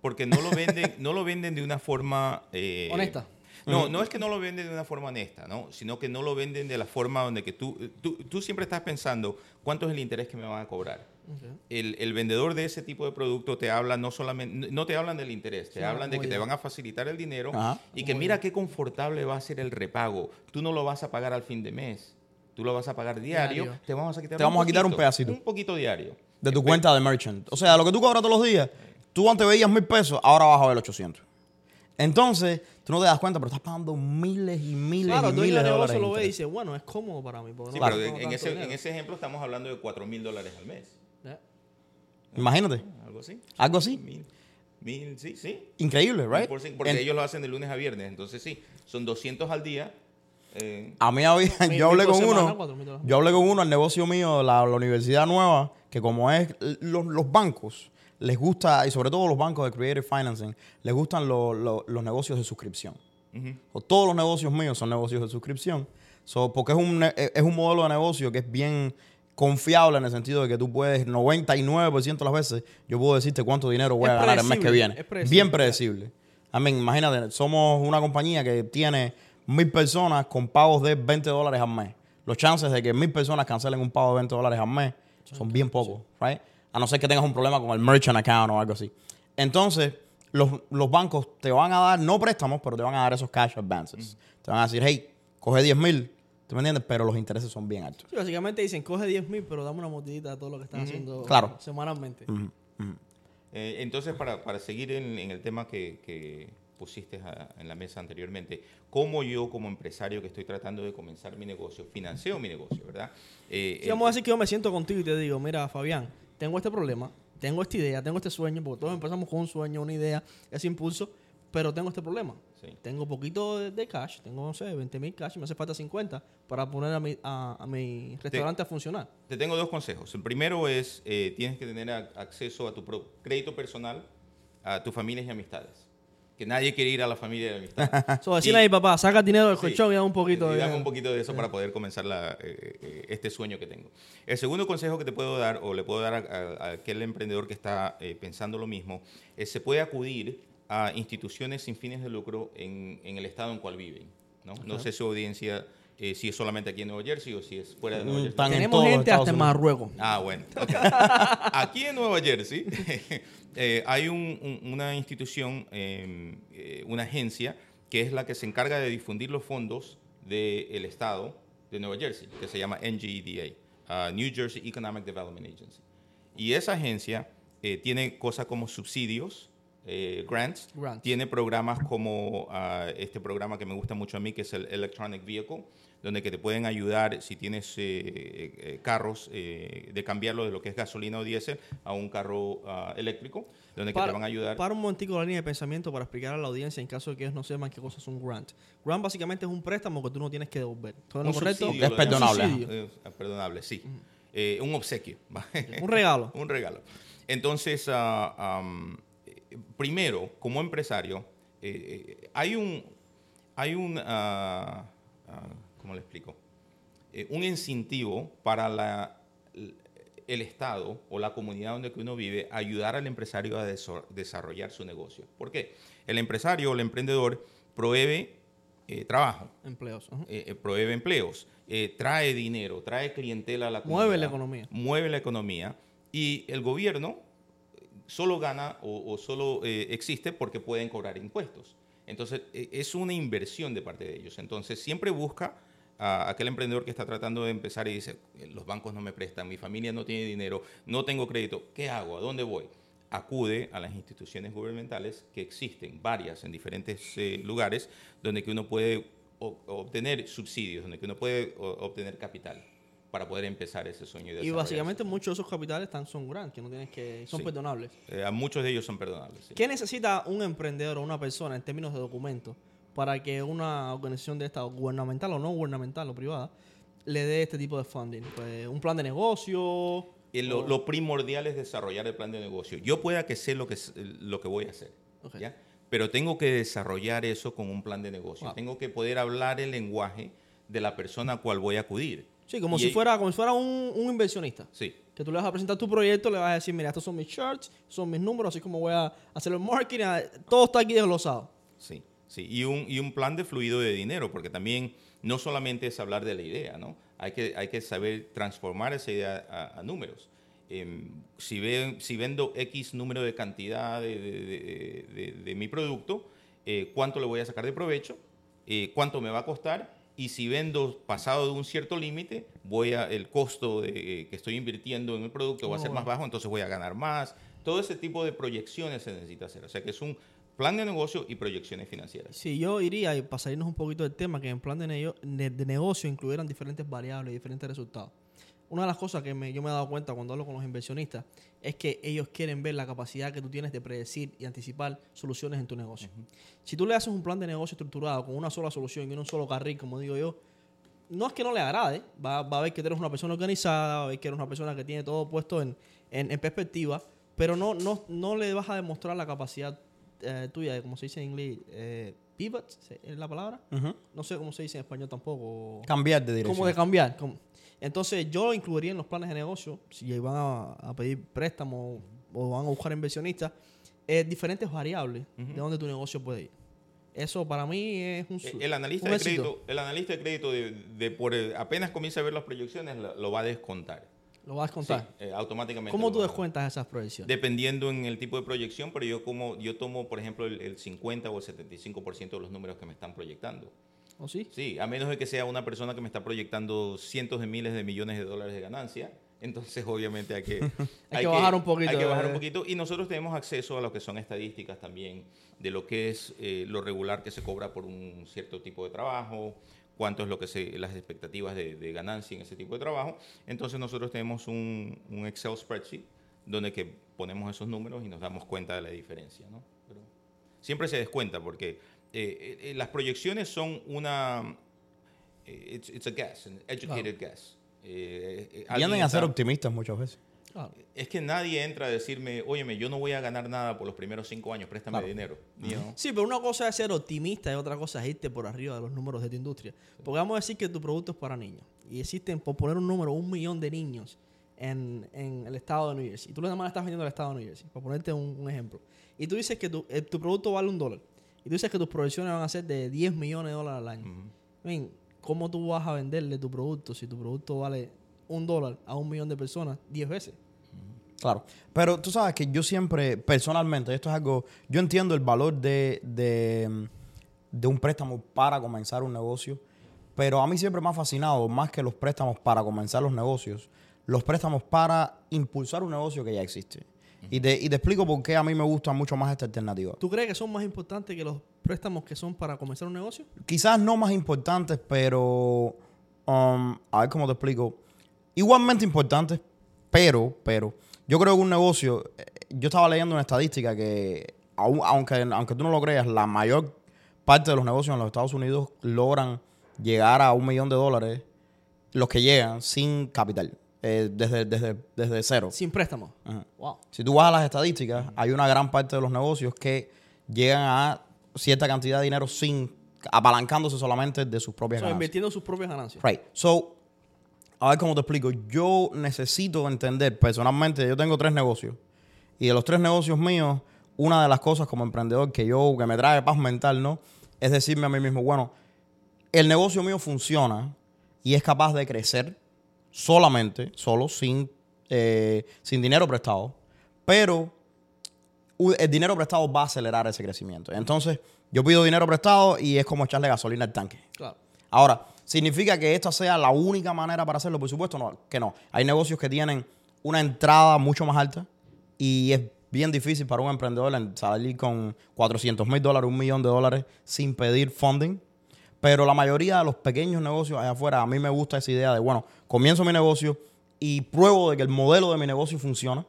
Porque no lo venden, no lo venden de una forma... eh, Honesta. No, no es que no lo venden de una forma honesta, ¿no? Sino que no lo venden de la forma donde que tú, tú, tú siempre estás pensando cuánto es el interés que me van a cobrar. El, el vendedor de ese tipo de producto te habla no solamente, no te hablan del interés, te Sí, hablan de que te van a facilitar el dinero Ajá. y que mira qué confortable va a ser el repago. Tú no lo vas a pagar al fin de mes, tú lo vas a pagar diario, Diario. te vamos a quitar Te vamos a quitar un pedacito. Un poquito diario. De tu cuenta de merchant. O sea, lo que tú cobras todos los días, tú antes veías mil pesos, ahora vas a ver 800. Entonces, tú no te das cuenta, pero estás pagando miles y miles Claro, y el miles de dólares. negocio en lo ve y dice, bueno, es cómodo para mí. porque Sí, no pero gasto en, ese, en ese ejemplo estamos hablando de 4 mil dólares al mes. Imagínate, Algo así. algo así. Mil, mil, sí, sí. Increíble, right? por Porque En- ellos lo hacen de lunes a viernes. Entonces, sí, son 200 al día. eh, A mí había, yo hablé con semana, uno, yo hablé con uno al negocio mío, la, la universidad nueva, que como es los, los bancos, les gusta, y sobre todo los bancos de Creative Financing, les gustan lo- lo- los negocios de suscripción. O todos los negocios míos son negocios de suscripción. So, porque es un, es un modelo de negocio que es bien confiable en el sentido de que tú puedes, 99% de las veces, yo puedo decirte cuánto dinero voy Es a ganar el mes que viene. predecible. Bien predecible. I mean, imagínate, somos una compañía que tiene mil personas con pagos de 20 dólares al mes. Los chances de que mil personas cancelen un pago de 20 dólares al mes son bien pocos, right? A no ser que tengas un problema con el merchant account o algo así. Entonces, los, los bancos te van a dar, no préstamos, pero te van a dar esos cash advances. Te van a decir, hey, coge 10 mil, ¿tú me entiendes? Pero los intereses son bien altos. Sí, básicamente dicen, coge 10 mil, pero dame una mordidita de todo lo que estás haciendo Claro. semanalmente. Eh, entonces, para, para seguir en, en el tema que, que pusiste a- en la mesa anteriormente, ¿cómo yo como empresario que estoy tratando de comenzar mi negocio, financio mi negocio, verdad? Eh, Sí, vamos a decir que yo me siento contigo y te digo, mira, Fabián, tengo este problema, tengo esta idea, tengo este sueño, porque todos empezamos con un sueño, una idea, ese impulso, pero tengo este problema. Sí. Tengo poquito de, de cash, tengo, no sé, 20 mil cash, me hace falta 50 para poner a mi, a, a mi restaurante a funcionar. Te tengo dos consejos. El primero es, eh, tienes que tener a- acceso a tu pro- crédito personal, a tus familias y amistades. Que nadie quiere ir a la familia y la amistad. (laughs) So, decirle a mi papá, saca dinero del Sí. colchón y da un poquito Y de dame un poquito de eso para poder comenzar la, eh, eh, este sueño que tengo. El segundo consejo que te puedo dar, o le puedo dar a aquel emprendedor que está eh, pensando lo mismo, es se puede acudir a instituciones sin fines de lucro en, en el estado en cual viven. No, no sé su audiencia, eh, si es solamente aquí en Nueva Jersey o si es fuera de Nueva Mm, Jersey. tan- en Tenemos gente Estados hasta en. Marruecos. Ah, bueno. ok. (laughs) Aquí en Nueva Jersey (laughs) eh, hay un- un- una institución, eh, eh, una agencia, que es la que se encarga de difundir los fondos del Estado de Nueva Jersey, que se llama NGEDA, uh, New Jersey Economic Development Agency. Y esa agencia eh, tiene cosas como subsidios, eh, grants, Grants. tiene programas como ah, este programa que me gusta mucho a mí, que es el Electronic Vehicle, donde que te pueden ayudar si tienes eh, eh, carros eh, de cambiarlo de lo que es gasolina o diésel a un carro ah, eléctrico, donde que te van a ayudar. Para un momentico la línea de pensamiento para explicar a la audiencia en caso de que ellos no sepan qué cosa es un grant. Grant básicamente es un préstamo que tú no tienes que devolver. ¿Todo un lo correcto? subsidio, Es perdonable. Eh, perdonable, sí. Eh, un obsequio. (laughs) Un regalo. un regalo. Entonces, eh, primero, como empresario, eh, eh, hay un, hay un, ah, ah, ¿cómo le explico? Eh, un incentivo para la, el Estado o la comunidad donde uno vive a ayudar al empresario a desarrollar su negocio. ¿Por qué? El empresario o el emprendedor provee eh, trabajo, Empleos. eh, provee empleos, trae dinero, trae clientela a la comunidad. Mueve la economía. Mueve la economía. Y el gobierno solo gana o, solo eh, existe porque pueden cobrar impuestos. Entonces, eh, es una inversión de parte de ellos. Entonces, siempre busca a aquel emprendedor que está tratando de empezar y dice, los bancos no me prestan, mi familia no tiene dinero, no tengo crédito, ¿qué hago? ¿A dónde voy? Acude a las instituciones gubernamentales que existen, varias en diferentes eh, lugares, donde que uno puede obtener subsidios, donde que uno puede obtener capital para poder empezar ese sueño. Y desarrollarse. básicamente muchos de esos capitales están, son grant, que no tienes que, son Sí. perdonables. Eh, a muchos de ellos son perdonables. sí. ¿Qué necesita un emprendedor o una persona en términos de documentos para que una organización de esta, gubernamental o no gubernamental o privada, le dé este tipo de funding? Pues, un plan de negocio. Eh, lo, o- lo primordial es desarrollar el plan de negocio. Yo pueda que sé lo que, lo que voy a hacer. ¿ya? pero tengo que desarrollar eso con un plan de negocio. Wow. Tengo que poder hablar el lenguaje de la persona a cual voy a acudir. Sí, como Y si ahí- fuera, como si fuera un, un inversionista. Sí. Que tú le vas a presentar tu proyecto, le vas a decir, mira, estos son mis charts, son mis números, así como voy a hacer el marketing, todo está aquí desglosado. Sí, sí. Y un, y un plan de fluido de dinero, porque también no solamente es hablar de la idea, ¿no? Hay que, hay que saber transformar esa idea a, a números. Em, si, ven, si vendo X número de cantidad de, de- de- de- de mi producto, eh, ¿cuánto le voy a sacar de provecho? Eh, ¿Cuánto me va a costar? Y si vendo pasado de un cierto límite, voy a el costo de, eh, que estoy invirtiendo en el producto va a ser más bajo, entonces voy a ganar más. Todo ese tipo de proyecciones se necesita hacer. O sea que es un plan de negocio y proyecciones financieras. Sí, yo iría, y para salirnos un poquito del tema, que en plan de- de negocio incluyeran diferentes variables y diferentes resultados. Una de las cosas que me- yo me he dado cuenta cuando hablo con los inversionistas es que ellos quieren ver la capacidad que tú tienes de predecir y anticipar soluciones en tu negocio. Si tú le haces un plan de negocio estructurado con una sola solución y un solo carril, como digo yo, no es que no le agrade, va, va a ver que eres una persona organizada, va a ver que eres una persona que tiene todo puesto en, en- en perspectiva, pero no, no, no le vas a demostrar la capacidad eh, tuya, como se dice en inglés, eh, pivot, ¿se- ¿es la palabra? No sé cómo se dice en español tampoco. Cambiar de dirección. Como de cambiar. como- Entonces yo lo incluiría en los planes de negocio, si van a, a pedir préstamos o van a buscar inversionistas, eh, diferentes variables de dónde tu negocio puede ir. Eso para mí es un... Eh, El analista, un de éxito. crédito, el analista de crédito, de, de por el- apenas comienza a ver las proyecciones, lo, lo va a descontar. Lo vas a contar. Sí, eh, automáticamente. ¿Cómo tú descuentas esas proyecciones? Dependiendo en el tipo de proyección, pero yo como yo tomo, por ejemplo, el, el 50 o el 75% de los números que me están proyectando. ¿O sí? Sí, a menos de que sea una persona que me está proyectando cientos de miles de millones de dólares de ganancia, (laughs) entonces obviamente hay que, (laughs) que bajar un poquito, Hay que bajar un poquito y nosotros tenemos acceso a lo que son estadísticas también de lo que es eh, lo regular que se cobra por un cierto tipo de trabajo, cuánto es lo que se, las expectativas de, de ganancia en ese tipo de trabajo. Entonces nosotros tenemos un, un Excel spreadsheet donde que ponemos esos números y nos damos cuenta de la diferencia, ¿no? Pero siempre se descuenta porque eh, eh, las proyecciones son una eh, it's, it's a guess, an educated guess. Eh, eh, alguien Tienden a ser está- optimistas muchas veces. Claro. es que nadie entra a decirme, óyeme, yo no voy a ganar nada por los primeros cinco años, préstame Claro. dinero. Know? Sí, pero una cosa es ser optimista y otra cosa es irte por arriba de los números de tu industria. Porque vamos a decir que tu producto es para niños. Y existen, por poner un número, un millón de niños en, en el estado de New Jersey. Y tú nada más estás vendiendo al estado de New Jersey, por ponerte un, un ejemplo. Y tú dices que tu, eh, tu producto vale un dólar. Y tú dices que tus proyecciones van a ser de 10 millones de dólares al año. I mean, ¿Cómo tú vas a venderle tu producto si tu producto vale un dólar a un millón de personas 10 veces? Claro. Pero tú sabes que yo siempre, personalmente, esto es algo, yo entiendo el valor de, de, de un préstamo para comenzar un negocio, pero a mí siempre me ha fascinado, más que los préstamos para comenzar los negocios, los préstamos para impulsar un negocio que ya existe. Y te, y te explico por qué a mí me gusta mucho más esta alternativa. ¿Tú crees que son más importantes que los préstamos que son para comenzar un negocio? quizás no más importantes, pero um, a ver cómo te explico. Igualmente importantes, pero, pero, yo creo que un negocio, eh, yo estaba leyendo una estadística que, aun- aunque, aunque tú no lo creas, la mayor parte de los negocios en los Estados Unidos logran llegar a un millón de dólares, los que llegan sin capital, eh, desde, desde, desde cero. Sin préstamo. Ajá. Wow. Si tú vas a las estadísticas, hay una gran parte de los negocios que llegan a cierta cantidad de dinero sin apalancándose solamente de sus propias O sea, ganancias. invirtiendo sus propias ganancias. Right. So, a ver cómo te explico. Yo necesito entender, personalmente, yo tengo tres negocios. Y de los tres negocios míos, una de las cosas como emprendedor que yo, que me trae paz mental, ¿no? Es decirme a mí mismo, bueno, el negocio mío funciona y es capaz de crecer solamente, solo, sin, eh, sin dinero prestado. Pero el dinero prestado va a acelerar ese crecimiento. Entonces, yo pido dinero prestado y es como echarle gasolina al tanque. Claro. Ahora, ¿significa que esta sea la única manera para hacerlo? Por supuesto, no, que no. Hay negocios que tienen una entrada mucho más alta y es bien difícil para un emprendedor en- salir con 400 mil dólares, un millón de dólares sin pedir funding. Pero la mayoría de los pequeños negocios allá afuera, a mí me gusta esa idea de, bueno, comienzo mi negocio y pruebo de que el modelo de mi negocio funciona.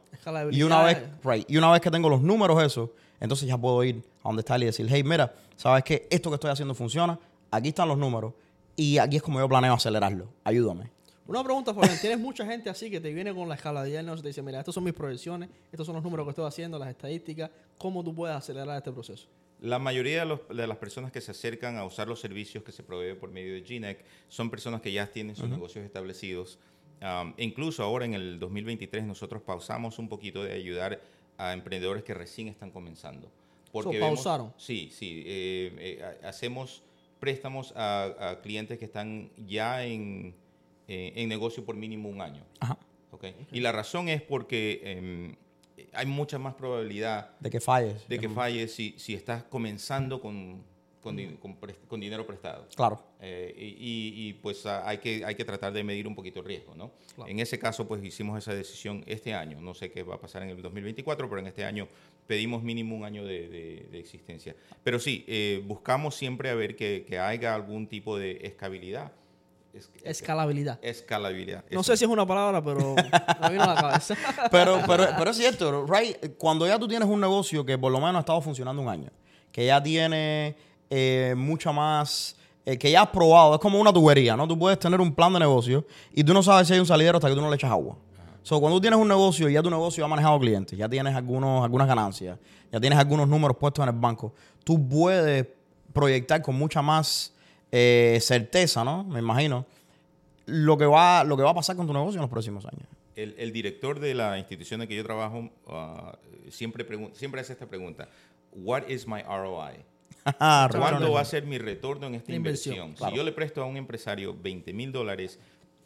Y una vez, right, y una vez que tengo los números esos, entonces ya puedo ir a donde está él y decir, hey, mira, ¿sabes qué? Esto que estoy haciendo funciona, aquí están los números y aquí es como yo planeo acelerarlo. Ayúdame. Una pregunta, Fabián. Tienes mucha gente así que te viene con la escala de negocio y te dice, mira, estos son mis proyecciones, estos son los números que estoy haciendo, las estadísticas, ¿cómo tú puedes acelerar este proceso? La mayoría de, los- de las personas que se acercan a usar los servicios que se provee por medio de GNEC son personas que ya tienen sus negocios establecidos Um, incluso ahora en el 2023 nosotros pausamos un poquito de ayudar a emprendedores que recién están comenzando. So, vemos- pausaron. sí, sí. eh, eh, ha- hacemos préstamos a, a clientes que están ya en, eh, en negocio por mínimo un año. Ajá. ¿ok? Y la razón es porque em, hay mucha más probabilidad De que falles. de que falles si, si estás comenzando con, con, di- con pres- con dinero prestado. Claro. Eh, y, pues ah, hay, que, hay que tratar de medir un poquito el riesgo, ¿no? Claro. En ese caso, pues hicimos esa decisión este año. No sé qué va a pasar en el 2024, pero en este año pedimos mínimo un año de, de- de existencia. Pero sí, eh, buscamos siempre a ver que, que haya algún tipo de escalabilidad. Es- Escalabilidad. escalabilidad. No Eso. sé si es una palabra, pero me vino a la cabeza. (laughs) Pero, pero, pero es cierto, right? Cuando ya tú tienes un negocio que por lo menos ha estado funcionando un año, que ya tiene eh, mucha más, eh, que ya has probado, es como una tubería, ¿no? Tú puedes tener un plan de negocio y tú no sabes si hay un salidero hasta que tú no le echas agua. So, cuando tú tienes un negocio y ya tu negocio ha manejado clientes, ya tienes algunos, algunas ganancias, ya tienes algunos números puestos en el banco, tú puedes proyectar con mucha más eh, certeza, ¿no? Me imagino, lo que, va, lo que va a pasar con tu negocio en los próximos años. El, el director de la institución en que yo trabajo ah, siempre, siempre hace esta pregunta. What is my ROI? (laughs) ¿Cuándo va a ser mi retorno en esta inversión, inversión? claro. Si yo le presto a un empresario 20 mil dólares,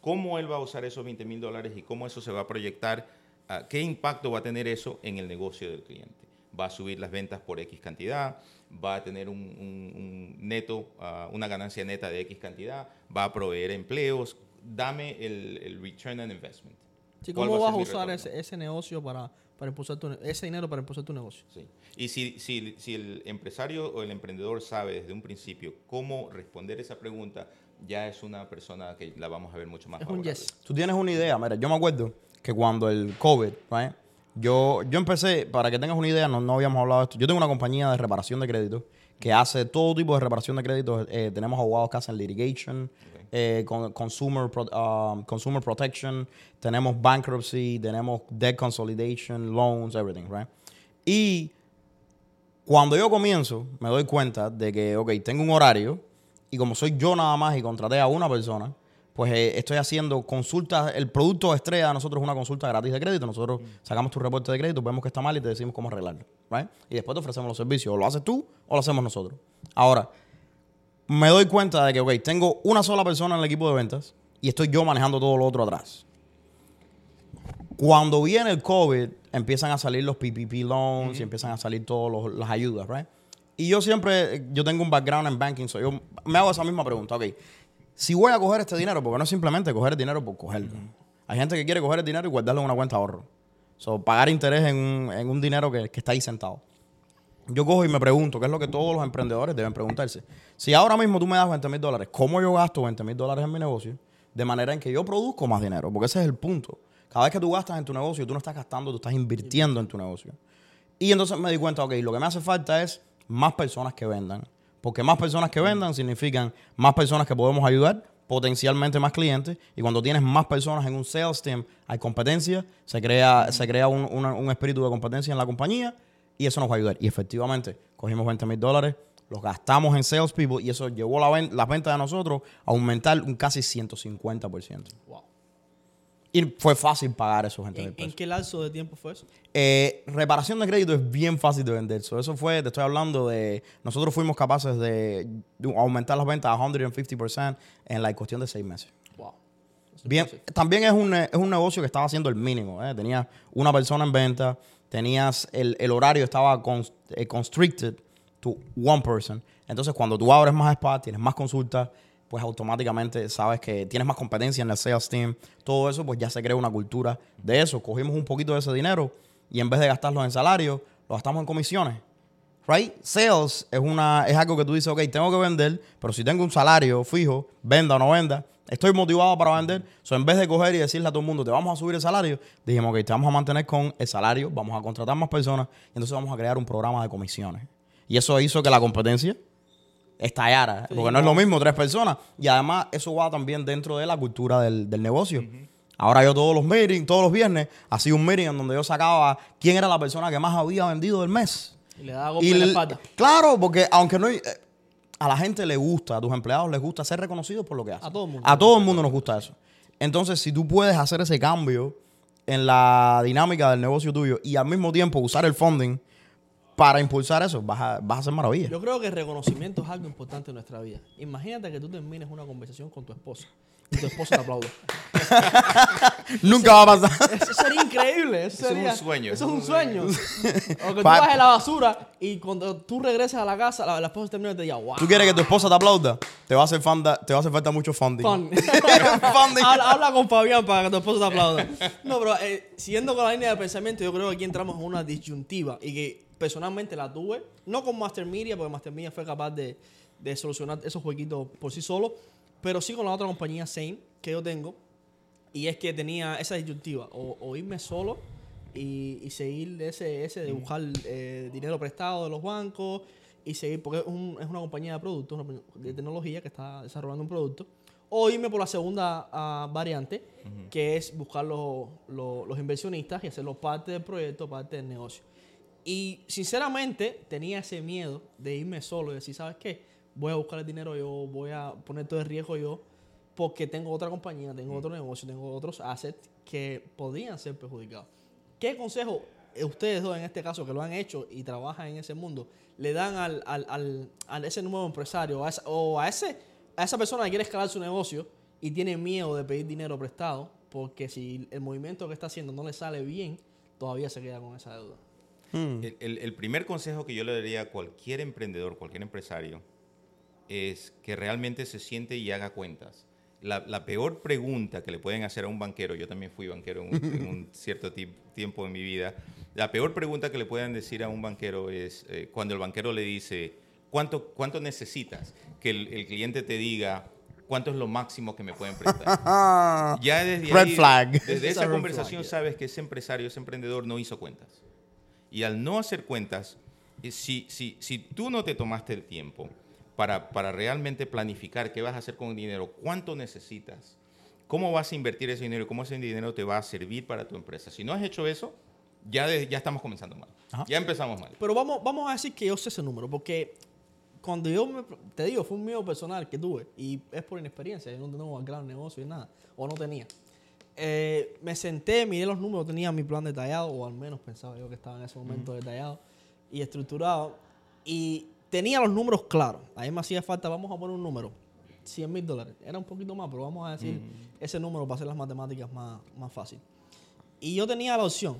¿cómo él va a usar esos 20 mil dólares y cómo eso se va a proyectar? Ah, ¿Qué impacto va a tener eso en el negocio del cliente? ¿Va a subir las ventas por X cantidad? ¿Va a tener un, un- un neto, ah, una ganancia neta de X cantidad? ¿Va a proveer empleos? Dame el, el return on investment. Sí, ¿Cuál ¿Cómo va vas a mi usar ese, ese negocio para, para impulsar tu, ese dinero para impulsar tu negocio? Sí. Y si, si, si el empresario o el emprendedor sabe desde un principio cómo responder esa pregunta, ya es una persona que la vamos a ver mucho más Es un yes. Tú tienes una idea, mira, yo me acuerdo que cuando el COVID, right, yo, yo empecé, para que tengas una idea, no, no habíamos hablado de esto, yo tengo una compañía de reparación de créditos que hace todo tipo de reparación de créditos. Eh, tenemos abogados que hacen litigation, eh, con- consumer, pro- um, consumer protection, tenemos bankruptcy, tenemos debt consolidation, loans, everything, right? Y cuando yo comienzo, me doy cuenta de que, ok, tengo un horario y como soy yo nada más y contraté a una persona, pues eh, estoy haciendo consultas. El producto estrella de nosotros es una consulta gratis de crédito. Nosotros sacamos tu reporte de crédito, vemos que está mal y te decimos cómo arreglarlo. right? Y después te ofrecemos los servicios. O lo haces tú o lo hacemos nosotros. Ahora, me doy cuenta de que, ok, tengo una sola persona en el equipo de ventas y estoy yo manejando todo lo otro atrás. Cuando viene el COVID, empiezan a salir los PPP loans y empiezan a salir todas las ayudas, right? Y yo siempre, yo tengo un background en banking, so yo me hago esa misma pregunta, ok, si voy a coger este dinero, porque no es simplemente coger el dinero por cogerlo. Hay gente que quiere coger el dinero y guardarlo en una cuenta de ahorro. So, pagar interés en un, en un dinero que, que está ahí sentado. Yo cojo y me pregunto, ¿qué es lo que todos los emprendedores deben preguntarse? Si ahora mismo tú me das 20 mil dólares, ¿cómo yo gasto 20 mil dólares en mi negocio? De manera en que yo produzco más dinero, porque ese es el punto. Cada vez que tú gastas en tu negocio, tú no estás gastando, tú estás invirtiendo en tu negocio. Y entonces me di cuenta, ok, lo que me hace falta es más personas que vendan. Porque más personas que vendan significan más personas que podemos ayudar, potencialmente más clientes. Y cuando tienes más personas en un sales team, hay competencia, se crea, se crea un, un espíritu de competencia en la compañía y eso nos va a ayudar. Y efectivamente, cogimos 20 mil dólares, los gastamos en sales people y eso llevó las ventas de nosotros a aumentar un casi 150%. Wow. Y fue fácil pagar esos 20 mil ¿En, en qué lapso de tiempo fue eso? Eh, reparación de crédito es bien fácil de vender. So, eso fue, te estoy hablando de. Nosotros fuimos capaces de, aumentar las ventas a 150% en la cuestión de seis meses. Wow. Bien, también es un, es un negocio que estaba haciendo el mínimo. ¿eh? Tenías una persona en venta, tenías el, el horario estaba cons- eh, constricted to one person. Entonces, cuando tú abres más spa, tienes más consultas, pues automáticamente sabes que tienes más competencia en el sales team. Todo eso, pues ya se crea una cultura de eso. Cogimos un poquito de ese dinero y en vez de gastarlo en salario, lo gastamos en comisiones. Right? Sales es, una, es algo que tú dices, ok, tengo que vender, pero si tengo un salario fijo, venda o no venda, estoy motivado para vender. So, en vez de coger y decirle a todo el mundo, te vamos a subir el salario, dijimos, ok, te vamos a mantener con el salario, vamos a contratar más personas, y entonces vamos a crear un programa de comisiones. Y eso hizo que la competencia estallara, porque no es lo mismo tres personas. Y además, eso va también dentro de la cultura del, del negocio. Ahora yo todos los meetings, todos los viernes, hacía un meeting en donde yo sacaba quién era la persona que más había vendido del mes. Y le da golpe Y en la espalda. Claro, porque aunque no eh, a la gente le gusta, a tus empleados les gusta ser reconocidos por lo que hacen. A todo el mundo. A todo el mundo nos gusta eso. Entonces, si tú puedes hacer ese cambio en la dinámica del negocio tuyo y al mismo tiempo usar el funding para impulsar eso, vas a, vas a hacer maravilla. Yo creo que el reconocimiento es algo importante en nuestra vida. Imagínate que tú termines una conversación con tu esposa y tu esposa te aplaude. (laughs) Nunca va a pasar. Eso sería increíble. Eso, Eso es un sería- sueño, Eso es un sueño. o que tú (laughs) Pa- bajes la basura y cuando tú regreses a la casa, la, la esposa termina y te diga, wow. ¿Tú quieres que tu esposa te aplauda? Te va a hacer, fanda- te va a hacer falta mucho funding. Fun. Funding. (laughs) habla, habla con Fabián para que tu esposo te aplauda. No, pero eh, siguiendo con la línea de pensamiento, yo creo que aquí entramos en una disyuntiva y que personalmente la tuve, no con Master Media, porque Master Media fue capaz de, de solucionar esos jueguitos por sí solo, pero sí con la otra compañía Sane que yo tengo, y es que tenía esa disyuntiva, o, o irme solo y, y seguir ese, ese de buscar eh, dinero prestado de los bancos y seguir, porque es, un- es una compañía de productos, una de tecnología que está desarrollando un producto, o irme por la segunda ah, variante, que es buscar los, los- los inversionistas y hacerlos parte del proyecto, parte del negocio. Y sinceramente tenía ese miedo de irme solo y decir, ¿sabes qué? Voy a buscar el dinero yo, voy a poner todo el riesgo yo, porque tengo otra compañía, tengo otro negocio, tengo otros assets que podrían ser perjudicados. ¿Qué consejo ustedes dos, en este caso, que lo han hecho y trabajan en ese mundo, le dan al, al, al- a ese nuevo empresario a esa- o a, ese, a esa persona que quiere escalar su negocio y tiene miedo de pedir dinero prestado? Porque si el movimiento que está haciendo no le sale bien, todavía se queda con esa deuda. El, el- el primer consejo que yo le daría a cualquier emprendedor, cualquier empresario, es que realmente se siente y haga cuentas. La, la peor pregunta que le pueden hacer a un banquero, yo también fui banquero en un, en un (laughs) cierto ti- tiempo de mi vida, la peor pregunta que le pueden decir a un banquero es eh, cuando el banquero le dice, ¿cuánto, cuánto necesitas? Que el, el cliente te diga, ¿cuánto es lo máximo que me pueden prestar? (laughs) Ya desde Red ahí, flag. Desde (laughs) Esa conversación flag, yeah. sabes que ese empresario, ese emprendedor no hizo cuentas. Y al no hacer cuentas, eh, si, si, si tú no te tomaste el tiempo para, para realmente planificar qué vas a hacer con el dinero, cuánto necesitas, cómo vas a invertir ese dinero, cómo ese dinero te va a servir para tu empresa. Si no has hecho eso, ya, de- ya estamos comenzando mal. Ajá. Ya empezamos mal. Pero vamos, vamos a decir que yo sé ese número, porque cuando yo me- te digo, fue un miedo personal que tuve, y es por inexperiencia, yo no tengo gran negocio y nada, o no tenía. Eh, me senté, miré los números, tenía mi plan detallado, o al menos pensaba yo que estaba en ese momento detallado y estructurado, y tenía los números claros. A mí me hacía falta, vamos a poner un número, 100 mil dólares. Era un poquito más, pero vamos a decir ese número para hacer las matemáticas más, más fácil. Y yo tenía la opción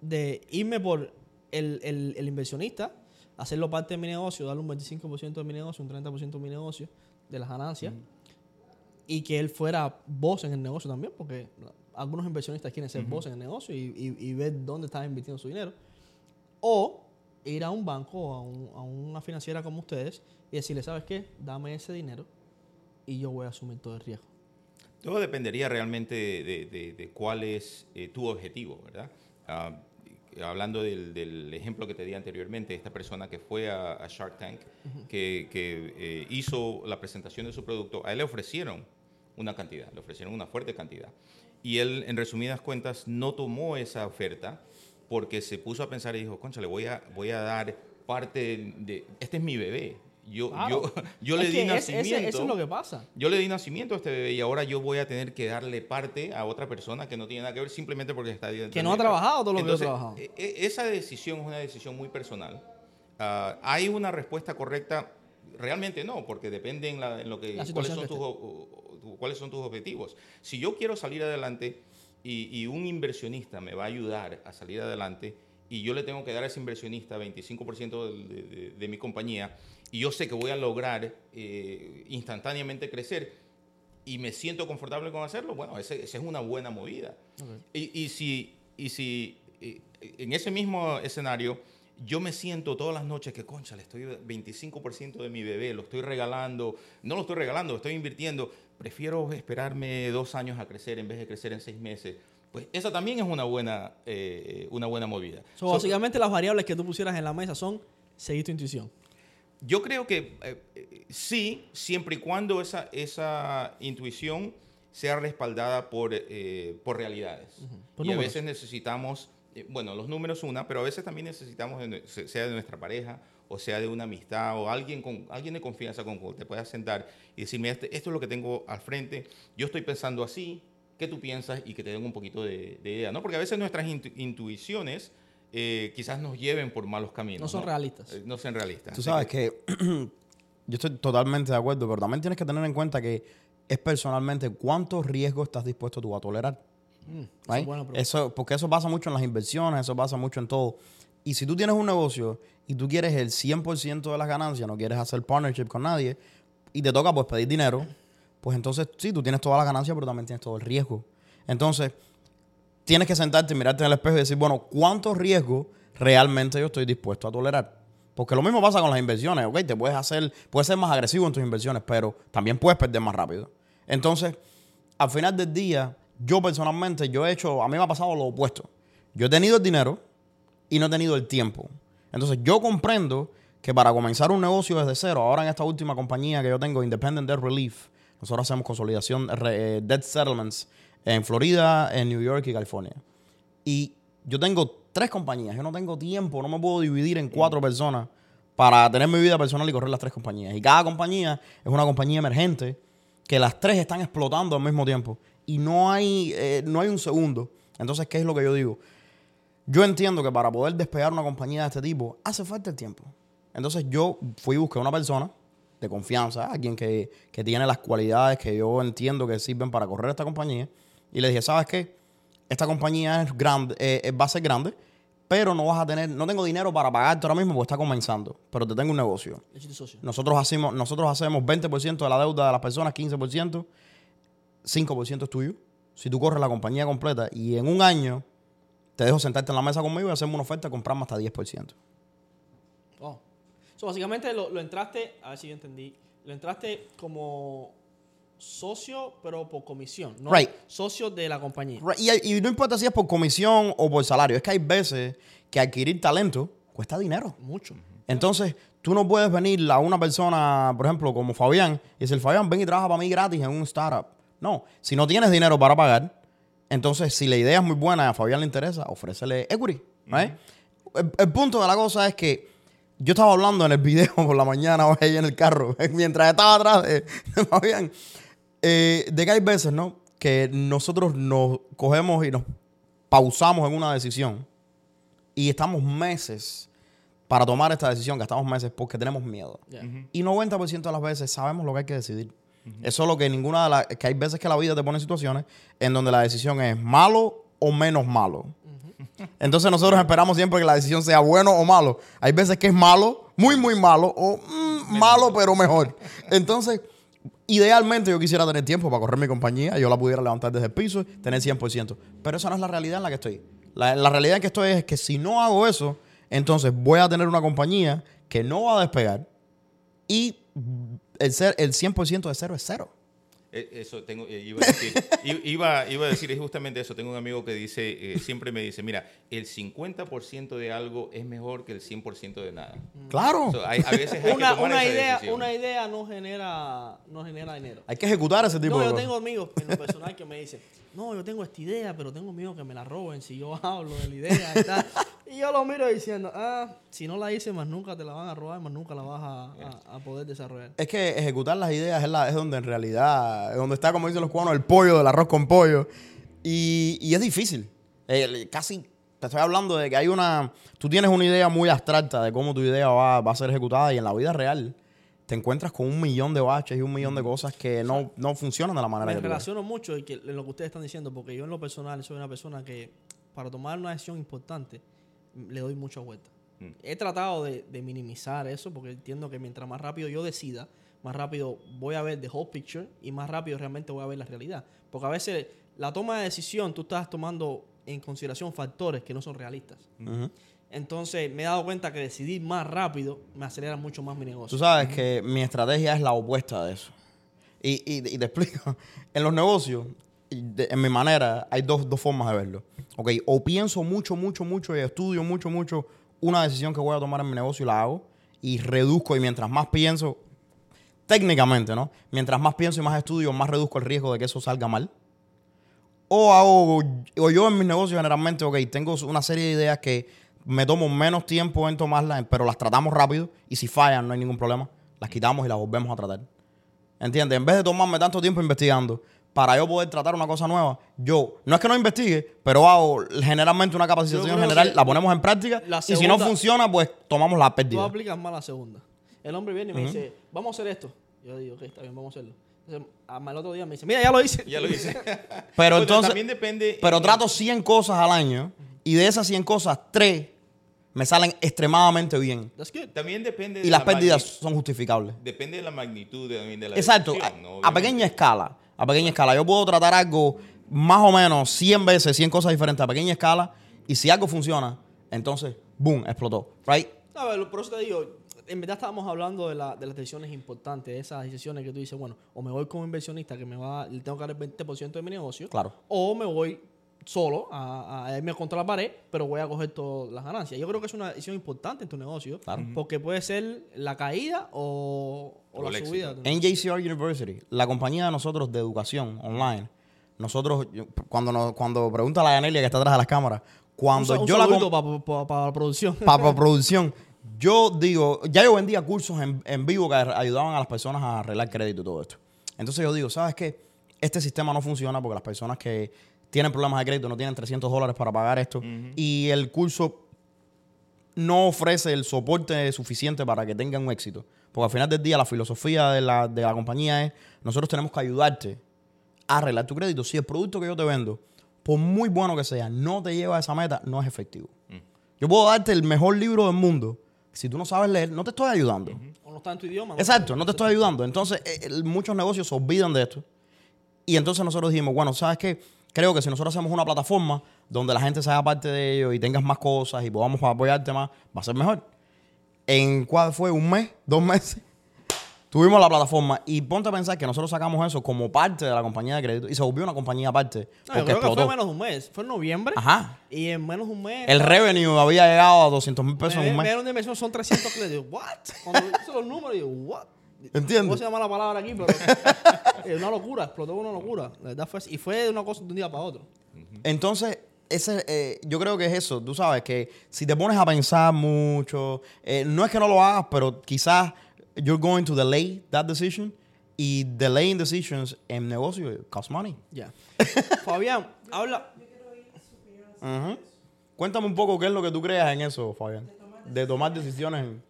de irme por el, el- el inversionista, hacerlo parte de mi negocio, darle un 25% de mi negocio, un 30% de mi negocio, de las ganancias, y que él fuera voz en el negocio también, porque algunos inversionistas quieren ser voz en el negocio y, y- y ver dónde están invirtiendo su dinero. O ir a un banco o a, un- a una financiera como ustedes y decirle, ¿sabes qué? Dame ese dinero y yo voy a asumir todo el riesgo. Todo dependería realmente de, de- de- cuál es eh, tu objetivo, ¿verdad? Y hablando del, del ejemplo que te di anteriormente, esta persona que fue a, a Shark Tank, que, que, eh, hizo la presentación de su producto, a él le ofrecieron una cantidad, le ofrecieron una fuerte cantidad. Y él, en resumidas cuentas, no tomó esa oferta porque se puso a pensar y dijo, concha, le voy a, voy a dar parte de... Este es mi bebé. Yo, Claro. yo, (laughs) yo le di que es- nacimiento. ese- eso es lo que pasa. Yo le di nacimiento a este bebé y ahora yo voy a tener que darle parte a otra persona que no tiene nada que ver simplemente porque está Que no ha trabajado todo lo que yo he Entonces, trabajado. e- e- Esa decisión es una decisión muy personal. Ah, ¿Hay una respuesta correcta? Realmente no, porque depende en, la- en lo que, cuáles, son que tus, cuáles son tus objetivos. Si yo quiero salir adelante y, y un inversionista me va a ayudar a salir adelante y yo le tengo que dar a ese inversionista 25% del- de, de- de mi compañía y yo sé que voy a lograr eh, instantáneamente crecer y me siento confortable con hacerlo, bueno, esa es una buena movida. Y, y si, y si eh, en ese mismo escenario yo me siento todas las noches que, concha, le estoy 25% de mi bebé, lo estoy regalando, no lo estoy regalando, lo estoy invirtiendo, prefiero esperarme dos años a crecer en vez de crecer en seis meses. Pues esa también es una buena, eh, una buena movida. So, So, básicamente las variables que tú pusieras en la mesa son seguir tu intuición. Yo creo que eh, sí, siempre y cuando esa, esa intuición sea respaldada por, eh, por realidades. Por y a veces necesitamos, bueno, los números una, pero a veces también necesitamos, sea de nuestra pareja o sea de una amistad o alguien con alguien de confianza con quien te puedas sentar y decirme este, esto es lo que tengo al frente, yo estoy pensando así, ¿qué tú piensas? Y que te den un poquito de, de idea, ¿no? Porque a veces nuestras intu- intuiciones eh, quizás nos lleven por malos caminos. No son realistas. Eh, no son realistas. Tú sabes que (clears throat) yo estoy totalmente de acuerdo, pero también tienes que tener en cuenta que es personalmente cuántos riesgos estás dispuesto tú a tolerar. Mm, eso Right? es bueno, pero- Eso, porque eso pasa mucho en las inversiones, eso pasa mucho en todo. Y si tú tienes un negocio y tú quieres el 100% de las ganancias, no quieres hacer partnership con nadie, y te toca pues pedir dinero, pues entonces sí, tú tienes todas las ganancias, pero también tienes todo el riesgo. Entonces, tienes que sentarte mirarte en el espejo y decir, bueno, ¿cuántos riesgos realmente yo estoy dispuesto a tolerar? Porque lo mismo pasa con las inversiones, ¿ok? Te puedes hacer, puedes ser más agresivo en tus inversiones, pero también puedes perder más rápido. Entonces, al final del día, yo personalmente, yo he hecho, a mí me ha pasado lo opuesto. Yo he tenido el dinero y no he tenido el tiempo. Entonces, yo comprendo que para comenzar un negocio desde cero, ahora en esta última compañía que yo tengo, Independent Debt Relief, nosotros hacemos consolidación, eh, debt settlements en Florida, en New York y California. Y yo tengo tres compañías, yo no tengo tiempo, no me puedo dividir en cuatro personas para tener mi vida personal y correr las tres compañías. Y cada compañía es una compañía emergente que las tres están explotando al mismo tiempo. Y no hay, eh, no hay un segundo. Entonces, ¿qué es lo que yo digo? Yo entiendo que para poder despegar una compañía de este tipo hace falta el tiempo. Entonces yo fui y busqué una persona de confianza, alguien que, que tiene las cualidades que yo entiendo que sirven para correr esta compañía. Y le dije, ¿sabes qué? Esta compañía es grande, eh, eh, va a ser grande, pero no vas a tener, no tengo dinero para pagarte ahora mismo porque está comenzando, pero te tengo un negocio. Nosotros hacemos, nosotros hacemos 20% de la deuda de las personas, 15%, 5% es tuyo. Si tú corres la compañía completa y en un año te dejo sentarte en la mesa conmigo y hacerme una oferta, comprarme hasta 10%. Oh. So, básicamente lo, lo entraste, a ver si yo entendí, lo entraste como socio, pero por comisión, ¿no? Right. Socio de la compañía. Right, Y, y no importa si es por comisión o por salario, es que hay veces que adquirir talento cuesta dinero. Mucho. Entonces, tú no puedes venir a una persona, por ejemplo, como Fabián, y decir, Fabián, ven y trabaja para mí gratis en un startup. No, si no tienes dinero para pagar, entonces si la idea es muy buena a Fabián le interesa, ofrécele equity. right? el, el punto de la cosa es que yo estaba hablando en el video (laughs) por la mañana (laughs) hoy en el carro, (laughs) mientras estaba atrás de, de Fabián, eh, de que hay veces, ¿no? Que nosotros nos cogemos y nos pausamos en una decisión y estamos meses para tomar esta decisión, gastamos meses porque tenemos miedo. Ya. Y 90% de las veces sabemos lo que hay que decidir. Eso es lo que ninguna de las... Que hay veces que la vida te pone en situaciones en donde la decisión es malo o menos malo. Entonces nosotros esperamos siempre que la decisión sea bueno o malo. Hay veces que es malo, muy, muy malo, o mm, malo pero mejor. Entonces, idealmente yo quisiera tener tiempo para correr mi compañía, yo la pudiera levantar desde el piso, tener 100%. Pero esa no es la realidad en la que estoy. La, la realidad en que estoy es que si no hago eso, entonces voy a tener una compañía que no va a despegar y el, ser, el 100% de cero es cero. Eh, Eso tengo, eh, iba, a decir, i- iba, iba a decir justamente eso. Tengo un amigo que dice, eh, siempre me dice, mira, el 50% de algo es mejor que el 100% de nada. Claro. So, hay- a veces hay Una, que tomar una esa idea, decisión. una idea no genera, no genera dinero. Hay que ejecutar ese tipo No, de yo cosas. tengo amigos en lo personal que me dicen, no, yo tengo esta idea, pero tengo miedo que me la roben si yo (laughs) hablo de la idea y tal. y yo lo miro diciendo, ah, si no la hice, más nunca te la van a robar, más nunca la vas a, a- a poder desarrollar. Es que ejecutar las ideas es, la, es donde en realidad, donde está, como dicen los cubanos, el pollo del arroz con pollo. Y, es difícil. Casi te estoy hablando de que hay una. Tú tienes una idea muy abstracta de cómo tu idea va a ser ejecutada y en la vida real te encuentras con un millón de baches y un millón de cosas que no, no funcionan de la manera Me que quieres. relaciono mucho en, lo que ustedes están diciendo, porque yo en lo personal soy una persona que para tomar una decisión importante le doy mucha vuelta. Mm. He tratado de, de minimizar eso porque entiendo que mientras más rápido yo decida, más rápido voy a ver the whole picture y más rápido realmente voy a ver la realidad. Porque a veces la toma de decisión tú estás tomando en consideración factores que no son realistas. Entonces me he dado cuenta que decidir más rápido me acelera mucho más mi negocio. Tú sabes que mi estrategia es la opuesta de eso. Y, y- y te (laughs) explico. En los negocios, en mi manera, hay dos, dos formas de verlo. Ok, o pienso mucho, mucho, mucho y estudio mucho, mucho una decisión que voy a tomar en mi negocio y la hago. Y reduzco, y mientras más pienso, técnicamente, ¿no? Mientras más pienso y más estudio, más reduzco el riesgo de que eso salga mal. O hago, o yo en mis negocios generalmente, ok, tengo una serie de ideas que me tomo menos tiempo en tomarlas, pero las tratamos rápido y si fallan no hay ningún problema. Las quitamos y las volvemos a tratar. ¿Entiendes? En vez de tomarme tanto tiempo investigando para yo poder tratar una cosa nueva, yo, no es que no investigue, pero hago generalmente una capacitación general, la ponemos en práctica la y si no funciona, pues tomamos la Tú pérdida. aplicas más la segunda. El hombre viene y me dice, vamos a hacer esto. Yo digo, ok, está bien, vamos a hacerlo. Entonces, al otro día me dice, mira, ya lo hice. Ya lo hice. (laughs) Pero entonces, también depende. pero en- trato 100 cosas al año y de esas 100 cosas, 3 me salen extremadamente bien. That's good. También depende. Y de las la pérdidas son justificables. Depende de la magnitud de, también de la Exacto, a, decisión, ¿no? a Obviamente. pequeña escala. A pequeña escala. Yo puedo tratar algo más o menos 100 veces, 100 cosas diferentes a pequeña escala. Y si algo funciona, entonces, boom, explotó. Right? A ver, por eso te digo, en verdad estábamos hablando de, la- de las decisiones importantes, de esas decisiones que tú dices, bueno, o me voy como inversionista que me va, le tengo que dar el 20% de mi negocio, Claro. o me voy solo a, a irme contra la pared, pero voy a coger todas las ganancias. Yo creo que es una decisión importante en tu negocio, Claro. porque puede ser la caída o, o O la éxito. subida. En JCR University, la compañía de nosotros de educación online, nosotros, cuando, nos, cuando pregunta a la Yanelia que está atrás de las cámaras, cuando un, yo la... saludito com- para la producción. para (laughs) producción. Yo digo, ya yo vendía cursos en, en vivo que ayudaban a las personas a arreglar crédito y todo esto. Entonces yo digo, ¿sabes qué? Este sistema no funciona porque las personas que tienen problemas de crédito no tienen 300 dólares para pagar esto y el curso no ofrece el soporte suficiente para que tengan un éxito. Porque al final del día la filosofía de la, de la compañía es, nosotros tenemos que ayudarte a arreglar tu crédito. Si el producto que yo te vendo, por muy bueno que sea, no te lleva a esa meta, no es efectivo. Yo puedo darte el mejor libro del mundo. Si tú no sabes leer, no te estoy ayudando. o no está en tu idioma. ¿no? Exacto, no te estoy ayudando. Entonces, eh, el- muchos negocios se olvidan de esto. Y entonces nosotros dijimos, bueno, ¿sabes qué? Creo que si nosotros hacemos una plataforma donde la gente se haga parte de ello y tengas más cosas y podamos apoyarte más, va a ser mejor. ¿En cuál fue? ¿Un mes? ¿Dos meses? (laughs) Tuvimos la plataforma y ponte a pensar que nosotros sacamos eso como parte de la compañía de crédito y se volvió una compañía aparte No, yo creo que fue menos de un mes. Fue en noviembre. Ajá. Y en menos de un mes. El revenue había llegado a 200 mil pesos en me, un me mes. dieron de inversión, son 300 créditos. ¿What? Cuando hice los números, digo, ¿what? ¿Entiendes? No se llama la palabra aquí, pero (laughs) es una locura, explotó una locura. La verdad fue así. Y fue de una cosa de un día para otro. Entonces, ese, eh, yo creo que es eso, tú sabes, que si te pones a pensar mucho, eh, no es que no lo hagas, pero quizás you're going to delay that decision y delaying decisions en negocio cost money. Ya. Fabián, habla. Ujú. Cuéntame un poco qué es lo que tú creas en eso, Fabián, de tomar decisiones. en-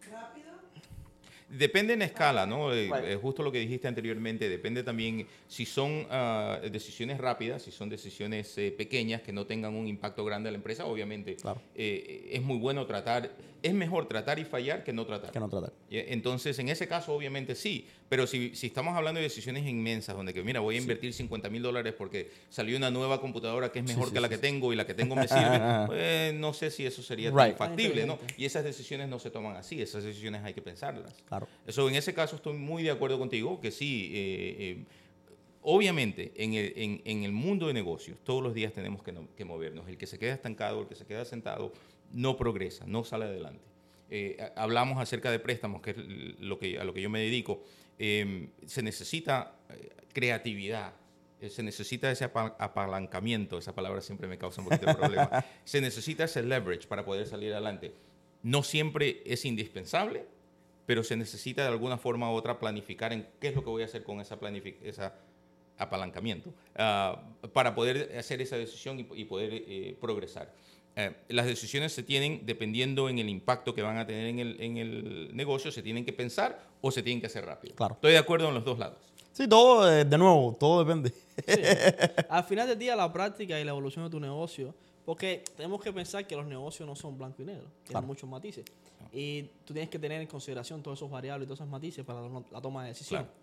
Depende en escala, ¿no? Eh, eh, justo lo que dijiste anteriormente, depende también si son ah, decisiones rápidas, si son decisiones eh, pequeñas que no tengan un impacto grande en la empresa, obviamente Claro. eh, es muy bueno tratar, es mejor tratar y fallar que no tratar. que no tratar. Entonces, en ese caso, obviamente sí, pero si, si estamos hablando de decisiones inmensas, donde que, mira, voy a invertir 50 mil dólares porque salió una nueva computadora que es mejor sí, que la sí, que tengo y la que tengo me sirve, (laughs) pues no sé si eso sería Right. tan factible. Y esas decisiones no se toman así, esas decisiones hay que pensarlas. Claro. Eso, en ese caso, estoy muy de acuerdo contigo, que sí, eh, eh, obviamente, en el, en- en el mundo de negocios, todos los días tenemos que, no- que movernos. El que se queda estancado, el que se queda sentado, no progresa, no sale adelante. Eh, hablamos acerca de préstamos, que es lo que, a lo que yo me dedico. Eh, se necesita eh, creatividad, eh, se necesita ese apa- apalancamiento, esa palabra siempre me causa un poquito de problema. (laughs) se necesita ese leverage para poder salir adelante. No siempre es indispensable, pero se necesita de alguna forma u otra planificar en qué es lo que voy a hacer con esa esa apalancamiento ah, para poder hacer esa decisión y, y poder eh, progresar. Eh, las decisiones se tienen dependiendo en el impacto que van a tener en el, en el negocio, se tienen que pensar o se tienen que hacer rápido. Claro. Estoy de acuerdo en los dos lados. Sí, todo, eh, de nuevo, todo depende. (laughs) Al final del día, la práctica y la evolución de tu negocio, porque tenemos que pensar que los negocios no son blanco y negro, tienen Claro. muchos matices. Y tú tienes que tener en consideración todos esos variables y todos esos matices para la, toma de decisión. Claro.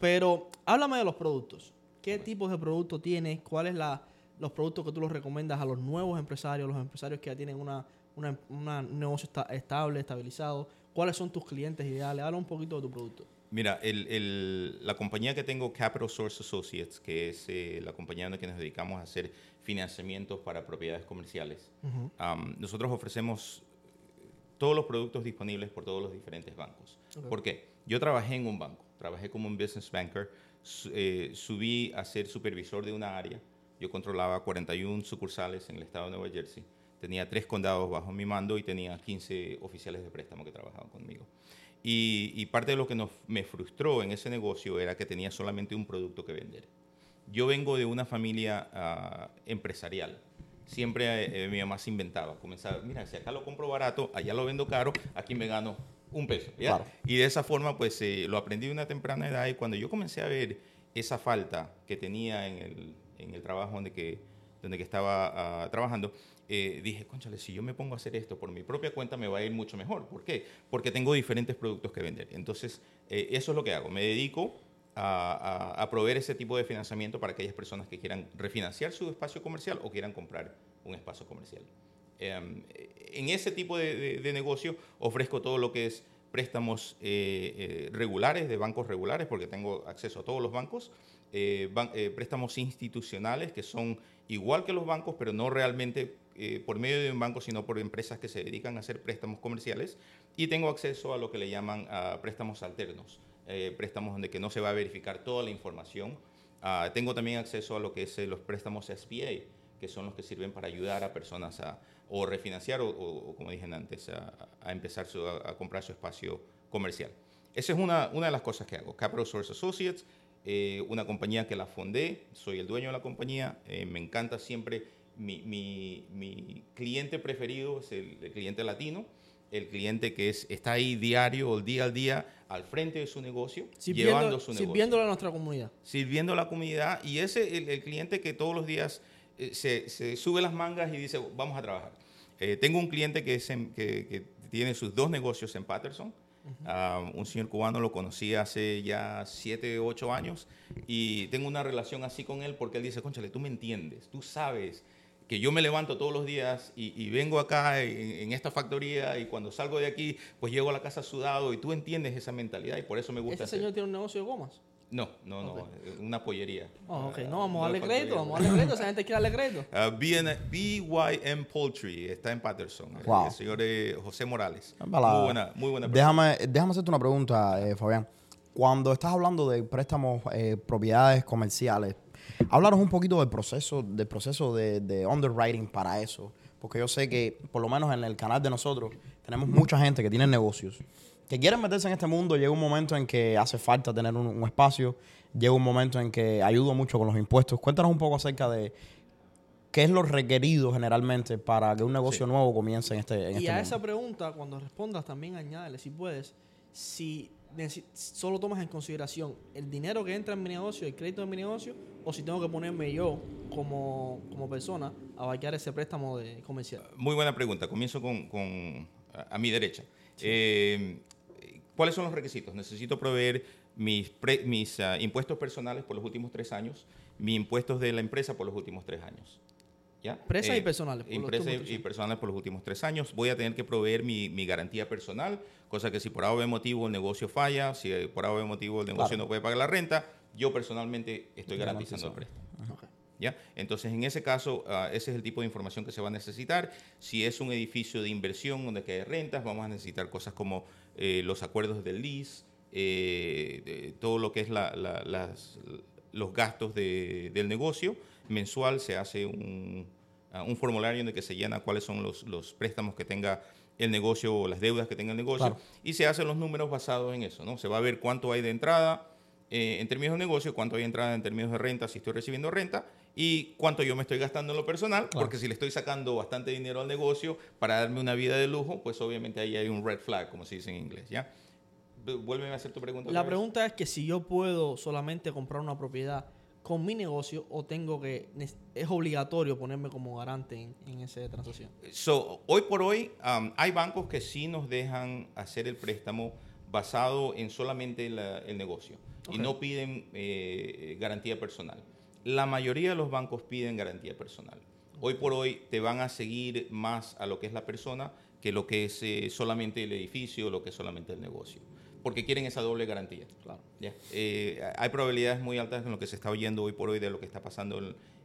Pero háblame de los productos. ¿Qué tipos de productos tienes? ¿Cuáles la, los productos que tú los recomiendas a los nuevos empresarios, los empresarios que ya tienen una, una- una- un negocio esta- estable, estabilizado? ¿Cuáles son tus clientes ideales? Habla un poquito de tu producto. Mira, el- el- la compañía que tengo, Capital Source Associates, que es eh, la compañía la que nos dedicamos a hacer financiamientos para propiedades comerciales, am, nosotros ofrecemos todos los productos disponibles por todos los diferentes bancos. Ok. ¿Por qué? Yo trabajé en un banco, trabajé como un business banker, su- eh, subí a ser supervisor de una área, yo controlaba 41 sucursales en el estado de Nueva Jersey, tenía tres condados bajo mi mando y tenía 15 oficiales de préstamo que trabajaban conmigo. Y, parte de lo que nos, me frustró en ese negocio era que tenía solamente un producto que vender. Yo vengo de una familia ah, empresarial. Siempre eh, mi mamá se inventaba, comenzaba, mira, si acá lo compro barato, allá lo vendo caro, aquí me gano un peso. Y de esa forma, pues eh, lo aprendí de una temprana edad y cuando yo comencé a ver esa falta que tenía en el, en el trabajo donde que, donde que estaba ah, trabajando, eh, dije, conchale, si yo me pongo a hacer esto por mi propia cuenta, me va a ir mucho mejor. ¿Por qué? Porque tengo diferentes productos que vender. Entonces, eh, eso es lo que hago. Me dedico a, a, proveer ese tipo de financiamiento para aquellas personas que quieran refinanciar su espacio comercial o quieran comprar un espacio comercial. Em, en ese tipo de, de, negocio ofrezco todo lo que es préstamos eh, regulares, de bancos regulares, porque tengo acceso a todos los bancos, préstamos institucionales que son igual que los bancos, pero no realmente eh, por medio de un banco, sino por empresas que se dedican a hacer préstamos comerciales. Y tengo acceso a lo que le llaman ah, préstamos alternos, eh, préstamos donde que no se va a verificar toda la información. Ah, tengo también acceso a lo que es eh, los préstamos SBA, que son los que sirven para ayudar a personas a o refinanciar o, como dije antes, a, empezar a, comprar su espacio comercial. Esa es una, una de las cosas que hago. Capital Source Associates, una compañía que la fundé, soy el dueño de la compañía, me encanta siempre mi, cliente preferido es el, cliente latino, el cliente que es, está ahí diario o día al día al frente de su negocio, llevando su negocio. Sirviéndole a nuestra comunidad. Sirviendo a la comunidad y ese el, el cliente que todos los días eh, se, sube las mangas y dice, vamos a trabajar. Eh, tengo un cliente que, es que, tiene sus dos negocios en Patterson. Ah, un señor cubano lo conocí hace ya 7, 8 años y tengo una relación así con él porque él dice, conchale, tú me entiendes, tú sabes que yo me levanto todos los días y, vengo acá en, esta factoría y cuando salgo de aquí, pues llego a la casa sudado y tú entiendes esa mentalidad y por eso me gusta. ¿Ese señor tiene un negocio de gomas? No, no, no, una pollería. Oh, ok, no, vamos a darle crédito, vamos a darle crédito, esa gente quiere darle crédito. (laughs) Uh, BYM Poultry está en Patterson, wow. el señor eh, José Morales. Muy buena, muy buena déjame, déjame hacerte una pregunta, eh, Fabián. Cuando estás hablando de préstamos, eh, propiedades comerciales, Háblanos un poquito del proceso, del proceso de, underwriting para eso. Porque yo sé que, por lo menos en el canal de nosotros, tenemos mucha gente que tiene negocios, que quieren meterse en este mundo. Llega un momento en que hace falta tener un, espacio. Llega un momento en que ayuda mucho con los impuestos. Cuéntanos un poco acerca de qué es lo requerido generalmente para que un negocio nuevo comience en este, en y a este esa pregunta, cuando respondas, también añádele, si puedes, si solo tomas en consideración el dinero que entra en mi negocio, el crédito de mi negocio, o si tengo que ponerme yo como, como persona a vaquear ese préstamo de comercial? Muy buena pregunta. Comienzo con, con a, mi derecha. Eh, ¿Cuáles son los requisitos? Necesito proveer mis, mis ah, impuestos personales por los últimos tres años, mis impuestos de la empresa por los últimos tres años. ¿Ya? Empresas y eh, personales. Empresas y, personales por los últimos tres años. Voy a tener que proveer mi, mi, garantía personal, cosa que si por algún motivo el negocio falla, si por algún motivo el negocio no puede pagar la renta, yo personalmente estoy garantizando el préstamo. ¿Ya? Entonces, en ese caso, ah, ese es el tipo de información que se va a necesitar. Si es un edificio de inversión donde hay rentas, vamos a necesitar cosas como eh, los acuerdos del lease, eh, todo lo que es la, las, los gastos de, del negocio mensual, se hace un, ah, un, formulario en el que se llena cuáles son los, los, préstamos que tenga el negocio o las deudas que tenga el negocio y se hacen los números basados en eso, ¿no? Se va a ver cuánto hay de entrada eh, en términos de negocio, cuánto hay de entrada en términos de renta, si estoy recibiendo renta y cuánto yo me estoy gastando en lo personal, porque si le estoy sacando bastante dinero al negocio para darme una vida de lujo, pues obviamente ahí hay un red flag, como se dice en inglés, ¿ya? Vuélveme a hacer tu pregunta. La pregunta es que si yo puedo solamente comprar una propiedad con mi negocio o tengo que es obligatorio ponerme como garante en, esa transacción? So, hoy por hoy um, hay bancos que sí nos dejan hacer el préstamo basado en solamente el negocio y no piden eh, garantía personal. La mayoría de los bancos piden garantía personal. Hoy por hoy te van a seguir más a lo que es la persona que lo que es eh, solamente el edificio, lo que es solamente el negocio porque quieren esa doble garantía. Claro. Eh, hay probabilidades muy altas en lo que se está oyendo hoy por hoy de lo que está pasando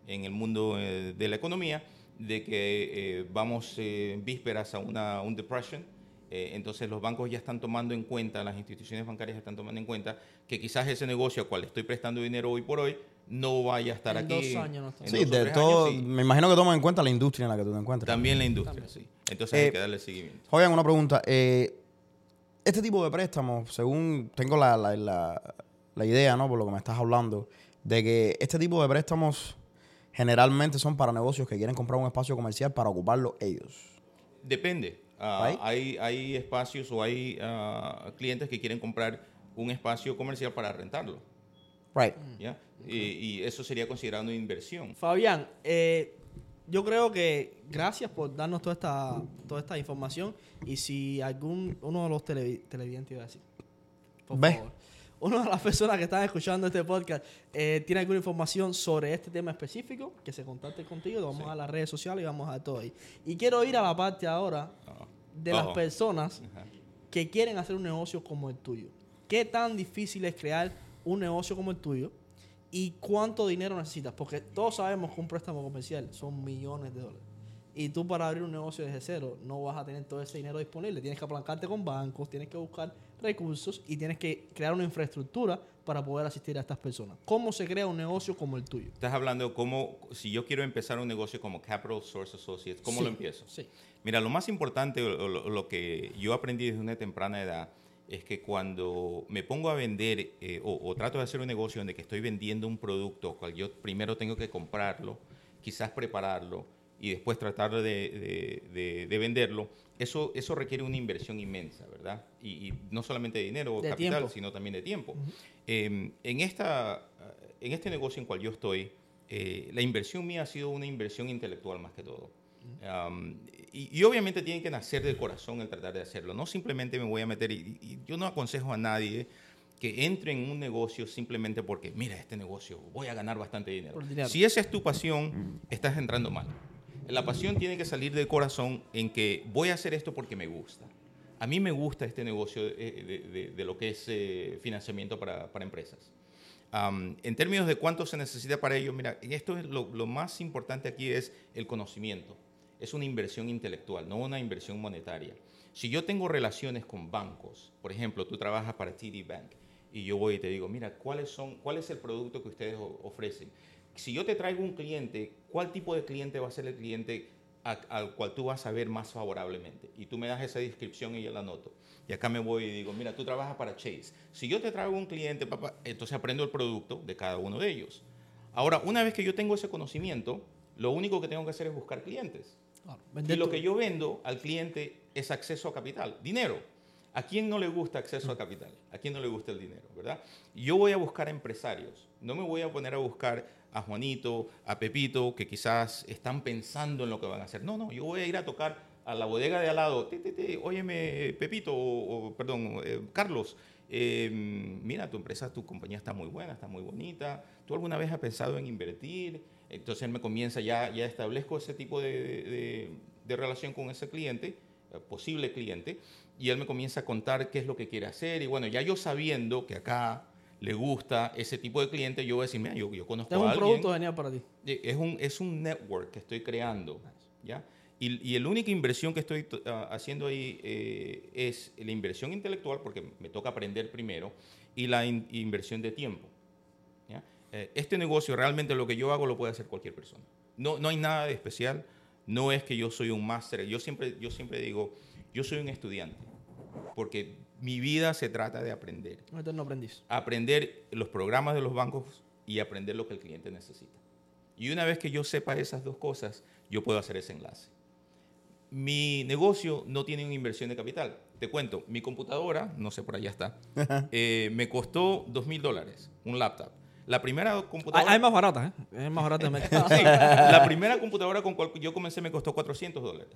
en, el mundo eh, de la economía, de que eh, vamos vísperas a una un depression. entonces los bancos ya están tomando en cuenta, las instituciones bancarias están tomando en cuenta que quizás ese negocio al cual estoy prestando dinero hoy por hoy no vaya a estar En aquí. dos años no está. en Sí, de todo, años, sí. me imagino que toman en cuenta la industria en la que tú te encuentras. También la industria, sí. Entonces Eh, hay que darle seguimiento. Oigan, una pregunta. eh, este tipo de préstamos, según tengo la, la- la- la idea, ¿no? Por lo que me estás hablando, de que este tipo de préstamos generalmente son para negocios que quieren comprar un espacio comercial para ocuparlo ellos. Depende. Ah, hay, hay espacios o hay ah, clientes que quieren comprar un espacio comercial para rentarlo. Right. ¿ya? Y, y eso sería considerado una inversión. Fabián, eh, yo creo que gracias por darnos toda esta, toda esta información. Y si algún uno de los tele- televidentes iba a decir, por Ve. favor, una de las (laughs) personas que están escuchando este podcast eh, tiene alguna información sobre este tema específico, que se contacte contigo, vamos a las redes sociales y vamos a todo ahí. Y quiero ir a la parte ahora Ah. de las personas Ajá. que quieren hacer un negocio como el tuyo. ¿Qué tan difícil es crear un negocio como el tuyo? ¿Y cuánto dinero necesitas? Porque todos sabemos que un préstamo comercial son millones de dólares. Y tú para abrir un negocio desde cero no vas a tener todo ese dinero disponible. Tienes que apalancarte con bancos, tienes que buscar recursos y tienes que crear una infraestructura para poder asistir a estas personas. ¿Cómo se crea un negocio como el tuyo? Estás hablando cómo, si yo quiero empezar un negocio como Capital Source Associates, ¿cómo Sí, lo empiezo? Sí. Mira, lo más importante, lo, lo que yo aprendí desde una temprana edad, es que cuando me pongo a vender eh, o, o trato de hacer un negocio donde que estoy vendiendo un producto, cual yo primero tengo que comprarlo, quizás prepararlo y después tratar de, de- de- de venderlo, eso, eso requiere una inversión inmensa, ¿verdad? Y, y no solamente de dinero o capital, tiempo. sino también de tiempo. Eh, en, esta, en este negocio en cual yo estoy, eh, la inversión mía ha sido una inversión intelectual más que todo. Um, y, y obviamente tiene que nacer del corazón el tratar de hacerlo. No simplemente me voy a meter, y, y yo no aconsejo a nadie que entre en un negocio simplemente porque, mira, este negocio, voy a ganar bastante dinero. Dinero. Si esa es tu pasión, estás entrando mal. La pasión tiene que salir del corazón en que voy a hacer esto porque me gusta. A mí me gusta este negocio eh, de, de- de lo que es eh, financiamiento para, para empresas. Am, en términos de cuánto se necesita para ello, mira, esto es lo, lo más importante aquí es el conocimiento. Es una inversión intelectual, no una inversión monetaria. Si yo tengo relaciones con bancos, por ejemplo, tú trabajas para TD Bank y yo voy y te digo, mira, ¿cuáles son, ¿cuál es el producto que ustedes ofrecen? Si yo te traigo un cliente, ¿cuál tipo de cliente va a ser el cliente al cual tú vas a ver más favorablemente? Y tú me das esa descripción y yo la anoto. Y acá me voy y digo, mira, tú trabajas para Chase. Si yo te traigo un cliente, papá, entonces aprendo el producto de cada uno de ellos. Ahora, una vez que yo tengo ese conocimiento, lo único que tengo que hacer es buscar clientes. Claro, Y lo que yo vendo al cliente es acceso a capital, dinero. ¿A quién no le gusta acceso a capital? ¿A quién no le gusta el dinero, verdad? Yo voy a buscar empresarios. No me voy a poner a buscar a Juanito, a Pepito, que quizás están pensando en lo que van a hacer. No, no, yo voy a ir a tocar a la bodega de al lado. Ti, ti, ti, óyeme, Pepito, o, o, perdón, eh, Carlos, eh, mira, tu empresa, tu compañía está muy buena, está muy bonita. ¿Tú alguna vez has pensado en invertir? Entonces él me comienza, ya, ya establezco ese tipo de, de- de relación con ese cliente, eh, posible cliente, y él me comienza a contar qué es lo que quiere hacer. Y bueno, ya yo sabiendo que acá le gusta ese tipo de cliente, yo voy a decir, mira, yo, yo conozco a un alguien. producto genial para ti. Es un, es un network que estoy creando, ¿ya? Y, y la única inversión que estoy ah, haciendo ahí eh, es la inversión intelectual, porque me toca aprender primero, y la in- inversión de tiempo. Eh, este negocio, realmente lo que yo hago lo puede hacer cualquier persona. No, no hay nada de especial, no es que yo soy un máster, yo siempre, yo siempre digo, yo soy un estudiante, porque mi vida se trata de aprender Un eterno aprendiz. aprender los programas de los bancos y aprender lo que el cliente necesita. Y una vez que yo sepa esas dos cosas, yo puedo hacer ese enlace. Mi negocio no tiene una inversión de capital. Te cuento, mi computadora, no sé, por allá está, (laughs) eh, me costó dos mil dólares, un laptop. La primera computadora... hay más baratas, ¿eh? Hay más baratas de mercado. (laughs) Sí, la primera computadora con cual yo comencé me costó 400 dólares.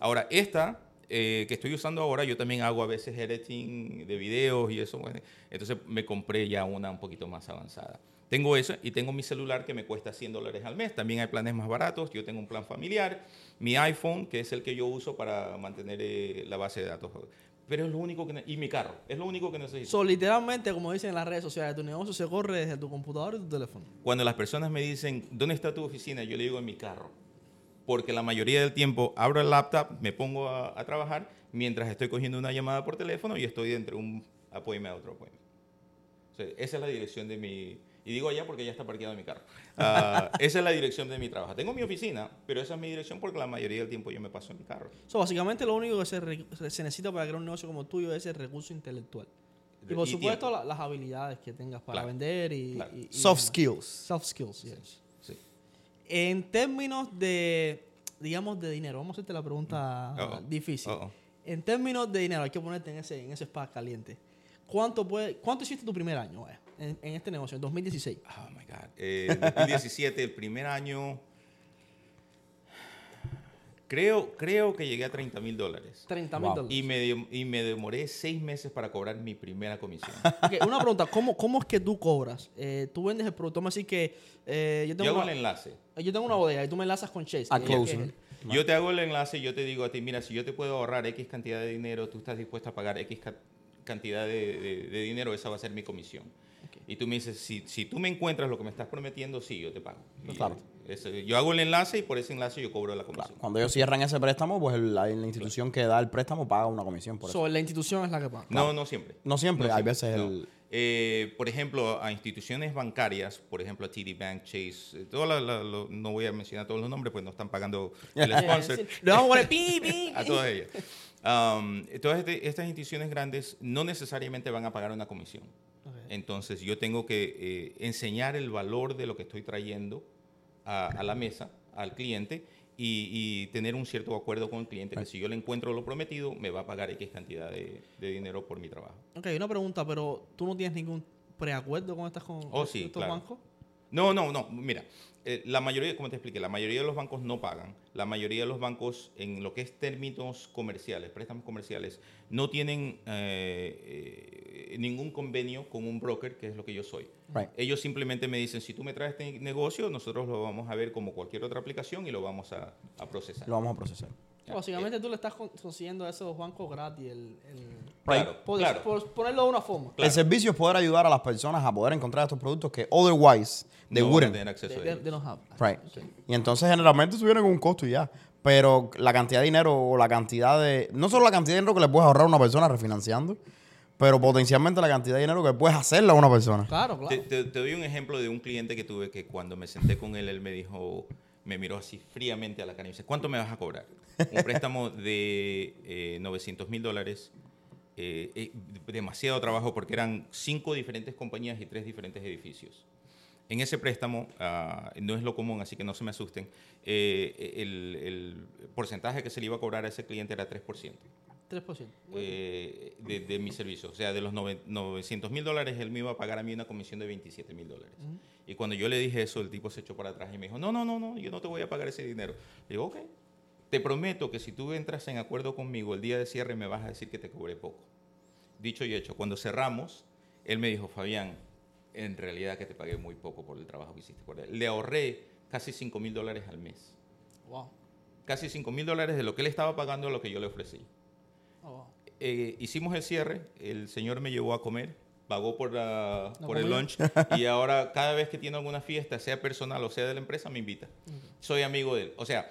Ahora, esta eh, que estoy usando ahora, yo también hago a veces editing de videos y eso. bueno, entonces me compré ya una un poquito más avanzada. Tengo eso y tengo mi celular que me cuesta 100 dólares al mes. También hay planes más baratos. Yo tengo un plan familiar. Mi iPhone, que es el que yo uso para mantener eh, la base de datos. Pero es lo único que... Y mi carro. Es lo único que necesito. So, literalmente, como dicen en las redes sociales, tu negocio se corre desde tu computador y tu teléfono. Cuando las personas me dicen, ¿dónde está tu oficina? Yo le digo en mi carro. Porque la mayoría del tiempo abro el laptop, me pongo a, a trabajar mientras estoy cogiendo una llamada por teléfono y estoy entre un appointment a otro appointment. O sea, esa es la dirección de mi... Y digo allá porque ya está parqueado mi carro. Ah, esa es la dirección de mi trabajo. Tengo mi oficina, pero esa es mi dirección porque la mayoría del tiempo yo me paso en mi carro. So, básicamente lo único que se, re- se necesita para crear un negocio como tuyo es el recurso intelectual. Y por Y supuesto la- las habilidades que tengas para Claro, vender y, claro. y- y Soft demás. skills. Soft skills, yes. Sí. En términos de, digamos, de dinero, vamos a hacerte la pregunta Uh-oh. difícil. Uh-oh. En términos de dinero, hay que ponerte en ese, en ese spa caliente. ¿Cuánto, puede, ¿Cuánto hiciste tu primer año vaya, en, en este negocio, en 2016? Oh my God. Eh, 2017, el primer año. Creo, creo que llegué a 30 mil dólares. 30 mil Wow. dólares. Y me, y me demoré seis meses para cobrar mi primera comisión. Una pregunta, ¿cómo, ¿cómo es que tú cobras? Eh, tú vendes el producto, vamos a decir que eh, yo, Yo tengo hago el una, enlace. yo tengo una bodega y tú me enlazas con Chase. A closer. que- Yo te hago el enlace y yo te digo a ti, mira, si yo te puedo ahorrar X cantidad de dinero, tú estás dispuesto a pagar X ca- cantidad de, de- de dinero, esa va a ser mi comisión. Y tú me dices, si, si tú me encuentras lo que me estás prometiendo, sí, yo te pago. Y Claro. ese- yo hago el enlace y por ese enlace yo cobro la comisión. Cuando ellos cierran ese préstamo, pues la, la institución que da el préstamo paga una comisión por eso. So, la institución es la que paga. No, no siempre. No siempre, hay veces no. el... Eh, por ejemplo, a instituciones bancarias, por ejemplo, a TD Bank, Chase, eh, todas las- las- lo- no voy a mencionar todos los nombres, pues no están pagando el (laughs) sponsor. Le vamos a (laughs) todas ellas. Um, todas este- estas instituciones grandes no necesariamente van a pagar una comisión. Entonces yo tengo que eh, enseñar el valor de lo que estoy trayendo a, a la mesa, al cliente, y, y tener un cierto acuerdo con el cliente que si yo le encuentro lo prometido, me va a pagar X cantidad de, de dinero por mi trabajo. Ok, una pregunta, pero tú no tienes ningún preacuerdo con estas con Oh, sí, estos claro. bancos? No, no, no. Mira, eh, la mayoría, como te expliqué, la mayoría de los bancos no pagan. La mayoría de los bancos, en lo que es términos comerciales, préstamos comerciales, no tienen eh, eh, ningún convenio con un broker, que es lo que yo soy. Right. Ellos simplemente me dicen, si tú me traes este negocio, nosotros lo vamos a ver como cualquier otra aplicación y lo vamos a, a procesar. Lo vamos a procesar. Básicamente tú le estás con- consiguiendo a esos bancos gratis el... el- Claro, por, claro. por ponerlo de una forma. Claro. El servicio es poder ayudar a las personas a poder encontrar estos productos que otherwise they no wouldn't. tener acceso De, a de, ellos. de no have. Right. Y entonces generalmente con un costo y ya. Pero la cantidad de dinero o la cantidad de... No solo la cantidad de dinero que le puedes ahorrar a una persona refinanciando, pero potencialmente la cantidad de dinero que puedes hacerle a una persona. Claro, Te, claro. te- te doy un ejemplo de un cliente que tuve que cuando me senté con él, él me dijo, me miró así fríamente a la cara y me dice, ¿cuánto me vas a cobrar? Un (laughs) préstamo de eh, 900 mil dólares, eh, eh, demasiado trabajo porque eran cinco diferentes compañías y tres diferentes edificios. En ese préstamo, ah, no es lo común, así que no se me asusten, eh, el, el porcentaje que se le iba a cobrar a ese cliente era 3% 3%. eh, de, de mi servicio. O sea, de los nove- 900 mil dólares, él me iba a pagar a mí una comisión de 27 mil dólares. Y cuando yo le dije eso, el tipo se echó para atrás y me dijo, no, no, no, no, yo no te voy a pagar ese dinero. Le digo, ok, te prometo que si tú entras en acuerdo conmigo, el día de cierre me vas a decir que te cobré poco. Dicho y hecho, cuando cerramos, él me dijo, Fabián, en realidad que te pagué muy poco por el trabajo que hiciste por él. Le ahorré casi 5 mil dólares al mes. Wow. Casi 5 mil dólares de lo que él estaba pagando a lo que yo le ofrecí. Oh, wow. Eh, hicimos el cierre, el señor me llevó a comer, pagó por, la- La por el lunch y (laughs) ahora cada vez que tiene alguna fiesta, sea personal o sea de la empresa, me invita. Soy amigo de él. O sea,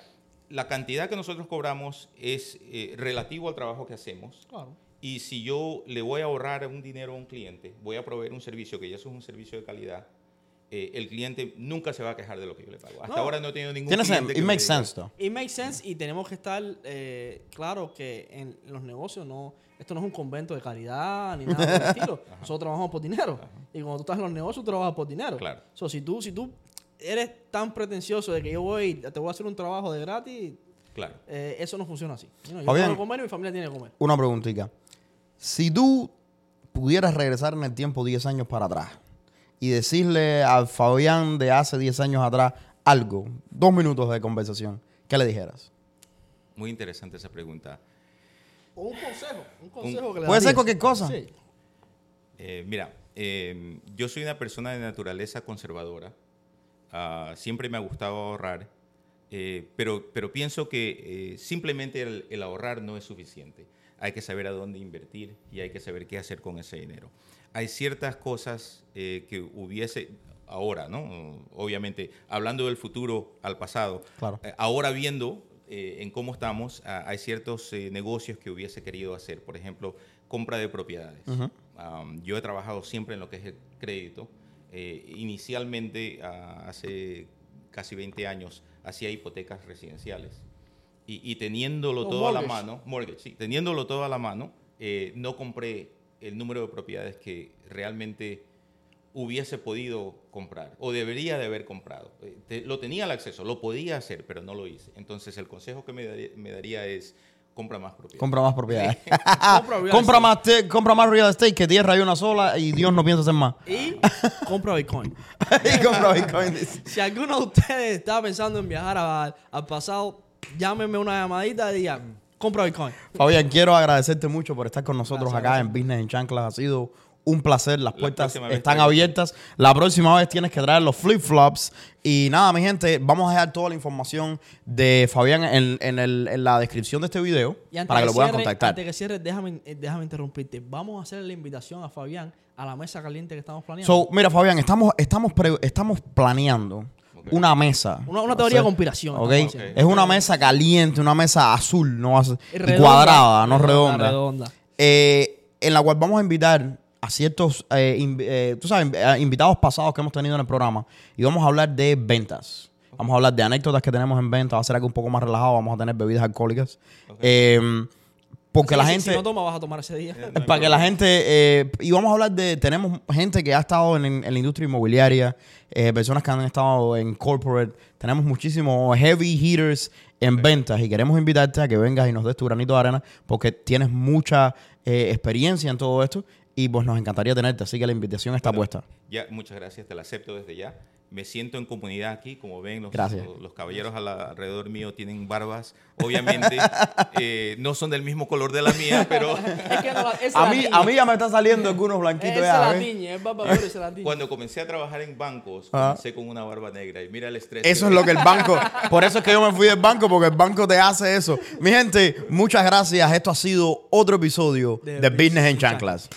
la cantidad que nosotros cobramos es eh, relativo al trabajo que hacemos. Claro. Y si yo le voy a ahorrar un dinero a un cliente, voy a proveer un servicio que ya eso es un servicio de calidad, eh, el cliente nunca se va a quejar de lo que yo le pago. Hasta No. ahora no he tenido ningún cliente It makes sense, though. It makes sense y tenemos que estar eh, claro que en los negocios no, esto no es un convento de caridad ni nada por el (laughs) estilo. Nosotros trabajamos por dinero. Y cuando tú estás en los negocios, tú trabajas por dinero. Claro. So, si tú, si tú eres tan pretencioso de que yo voy, te voy a hacer un trabajo de gratis, Claro. eh, eso no funciona así. You know, yo tengo que comer y mi familia tiene que comer. Una preguntita. Si tú pudieras regresar en el tiempo 10 años para atrás y decirle al Fabián de hace 10 años atrás algo, dos minutos de conversación, ¿qué le dijeras? Muy interesante esa pregunta. O un consejo. Un consejo que le Puede ser cualquier cosa. Sí. Eh, mira, eh, yo soy una persona de naturaleza conservadora. Ah, siempre me ha gustado ahorrar, eh, pero, pero pienso que eh, simplemente el, el ahorrar no es suficiente. Hay que saber a dónde invertir y hay que saber qué hacer con ese dinero. Hay ciertas cosas eh, que hubiese ahora, ¿no? Obviamente, hablando del futuro al pasado, Claro. eh, ahora viendo eh, en cómo estamos, ah, hay ciertos negocios que hubiese querido hacer. Por ejemplo, compra de propiedades. Um, yo he trabajado siempre en lo que es el crédito. Inicialmente, ah, hace casi 20 años, hacía hipotecas residenciales. Y, y teniéndolo todo a la mano, mortgage, sí, teniéndolo todo a la mano, eh, no compré el número de propiedades que realmente hubiese podido comprar o debería de haber comprado. Eh, te- lo tenía al acceso, lo podía hacer, pero no lo hice. Entonces, el consejo que me daría, me daría es compra más propiedades. Compra más propiedades. (laughs) Compra real compra, estate. más te- compra más real estate que tierra hay una sola y Dios no piensa hacer más. Y compra Bitcoin. (laughs) y compra Bitcoin. Si alguno de ustedes está pensando en viajar a- al pasado, llámenme una llamadita y digan, compra Bitcoin. Fabián, quiero agradecerte mucho por estar con nosotros Gracias, acá gracias. en Business en Chanclas. Ha sido un placer. Las La puertas vez están abiertas. La próxima vez tienes que traer los flip-flops. Y nada, mi gente, vamos a dejar toda la información de Fabián en, en el- en la descripción de este video para que que lo puedan cierre- contactar. Antes que cierre, déjame, eh, déjame interrumpirte. Vamos a hacer la invitación a Fabián a la mesa caliente que estamos planeando. So, mira, Fabián, estamos, estamos, pre- estamos planeando Una mesa. Una- una teoría de conspiración ¿ok? estamos haciendo. Es una mesa caliente, una mesa azul, no Redonda, cuadrada, no redonda. redonda. eh, en la cual vamos a invitar a ciertos, eh, inv- eh, tú sabes, invitados pasados que hemos tenido en el programa y vamos a hablar de ventas. Vamos a hablar de anécdotas que tenemos en venta, va a ser algo un poco más relajado, vamos a tener bebidas alcohólicas. Eh, porque la Sí, gente... Si no toma, vas a tomar ese día. Eh, (laughs) no Para que la gente, eh, y vamos a hablar de, tenemos gente que ha estado en, en la industria inmobiliaria, eh, personas que han estado en corporate, tenemos muchísimos heavy hitters en ventas y queremos invitarte a que vengas y nos des tu granito de arena porque tienes mucha eh, experiencia en todo esto y pues nos encantaría tenerte, así que la invitación está Bueno, puesta. Ya, muchas gracias, te la acepto desde ya. Me siento en comunidad aquí, como ven, los, los, los caballeros al- alrededor mío tienen barbas. Obviamente, (laughs) eh, no son del mismo color de la mía, pero (laughs) Es que no A mí, a mí ya me están saliendo algunos blanquitos Esa ya, la tiñe, es barba la tiñe. cuando comencé a trabajar en bancos, Ajá. comencé con una barba negra. Y mira el estrés. Eso es lo que el banco. (laughs) Por eso es que yo me fui del banco, porque el banco te hace eso. Mi gente, muchas gracias. Esto ha sido otro episodio De de, Business en Chanclas.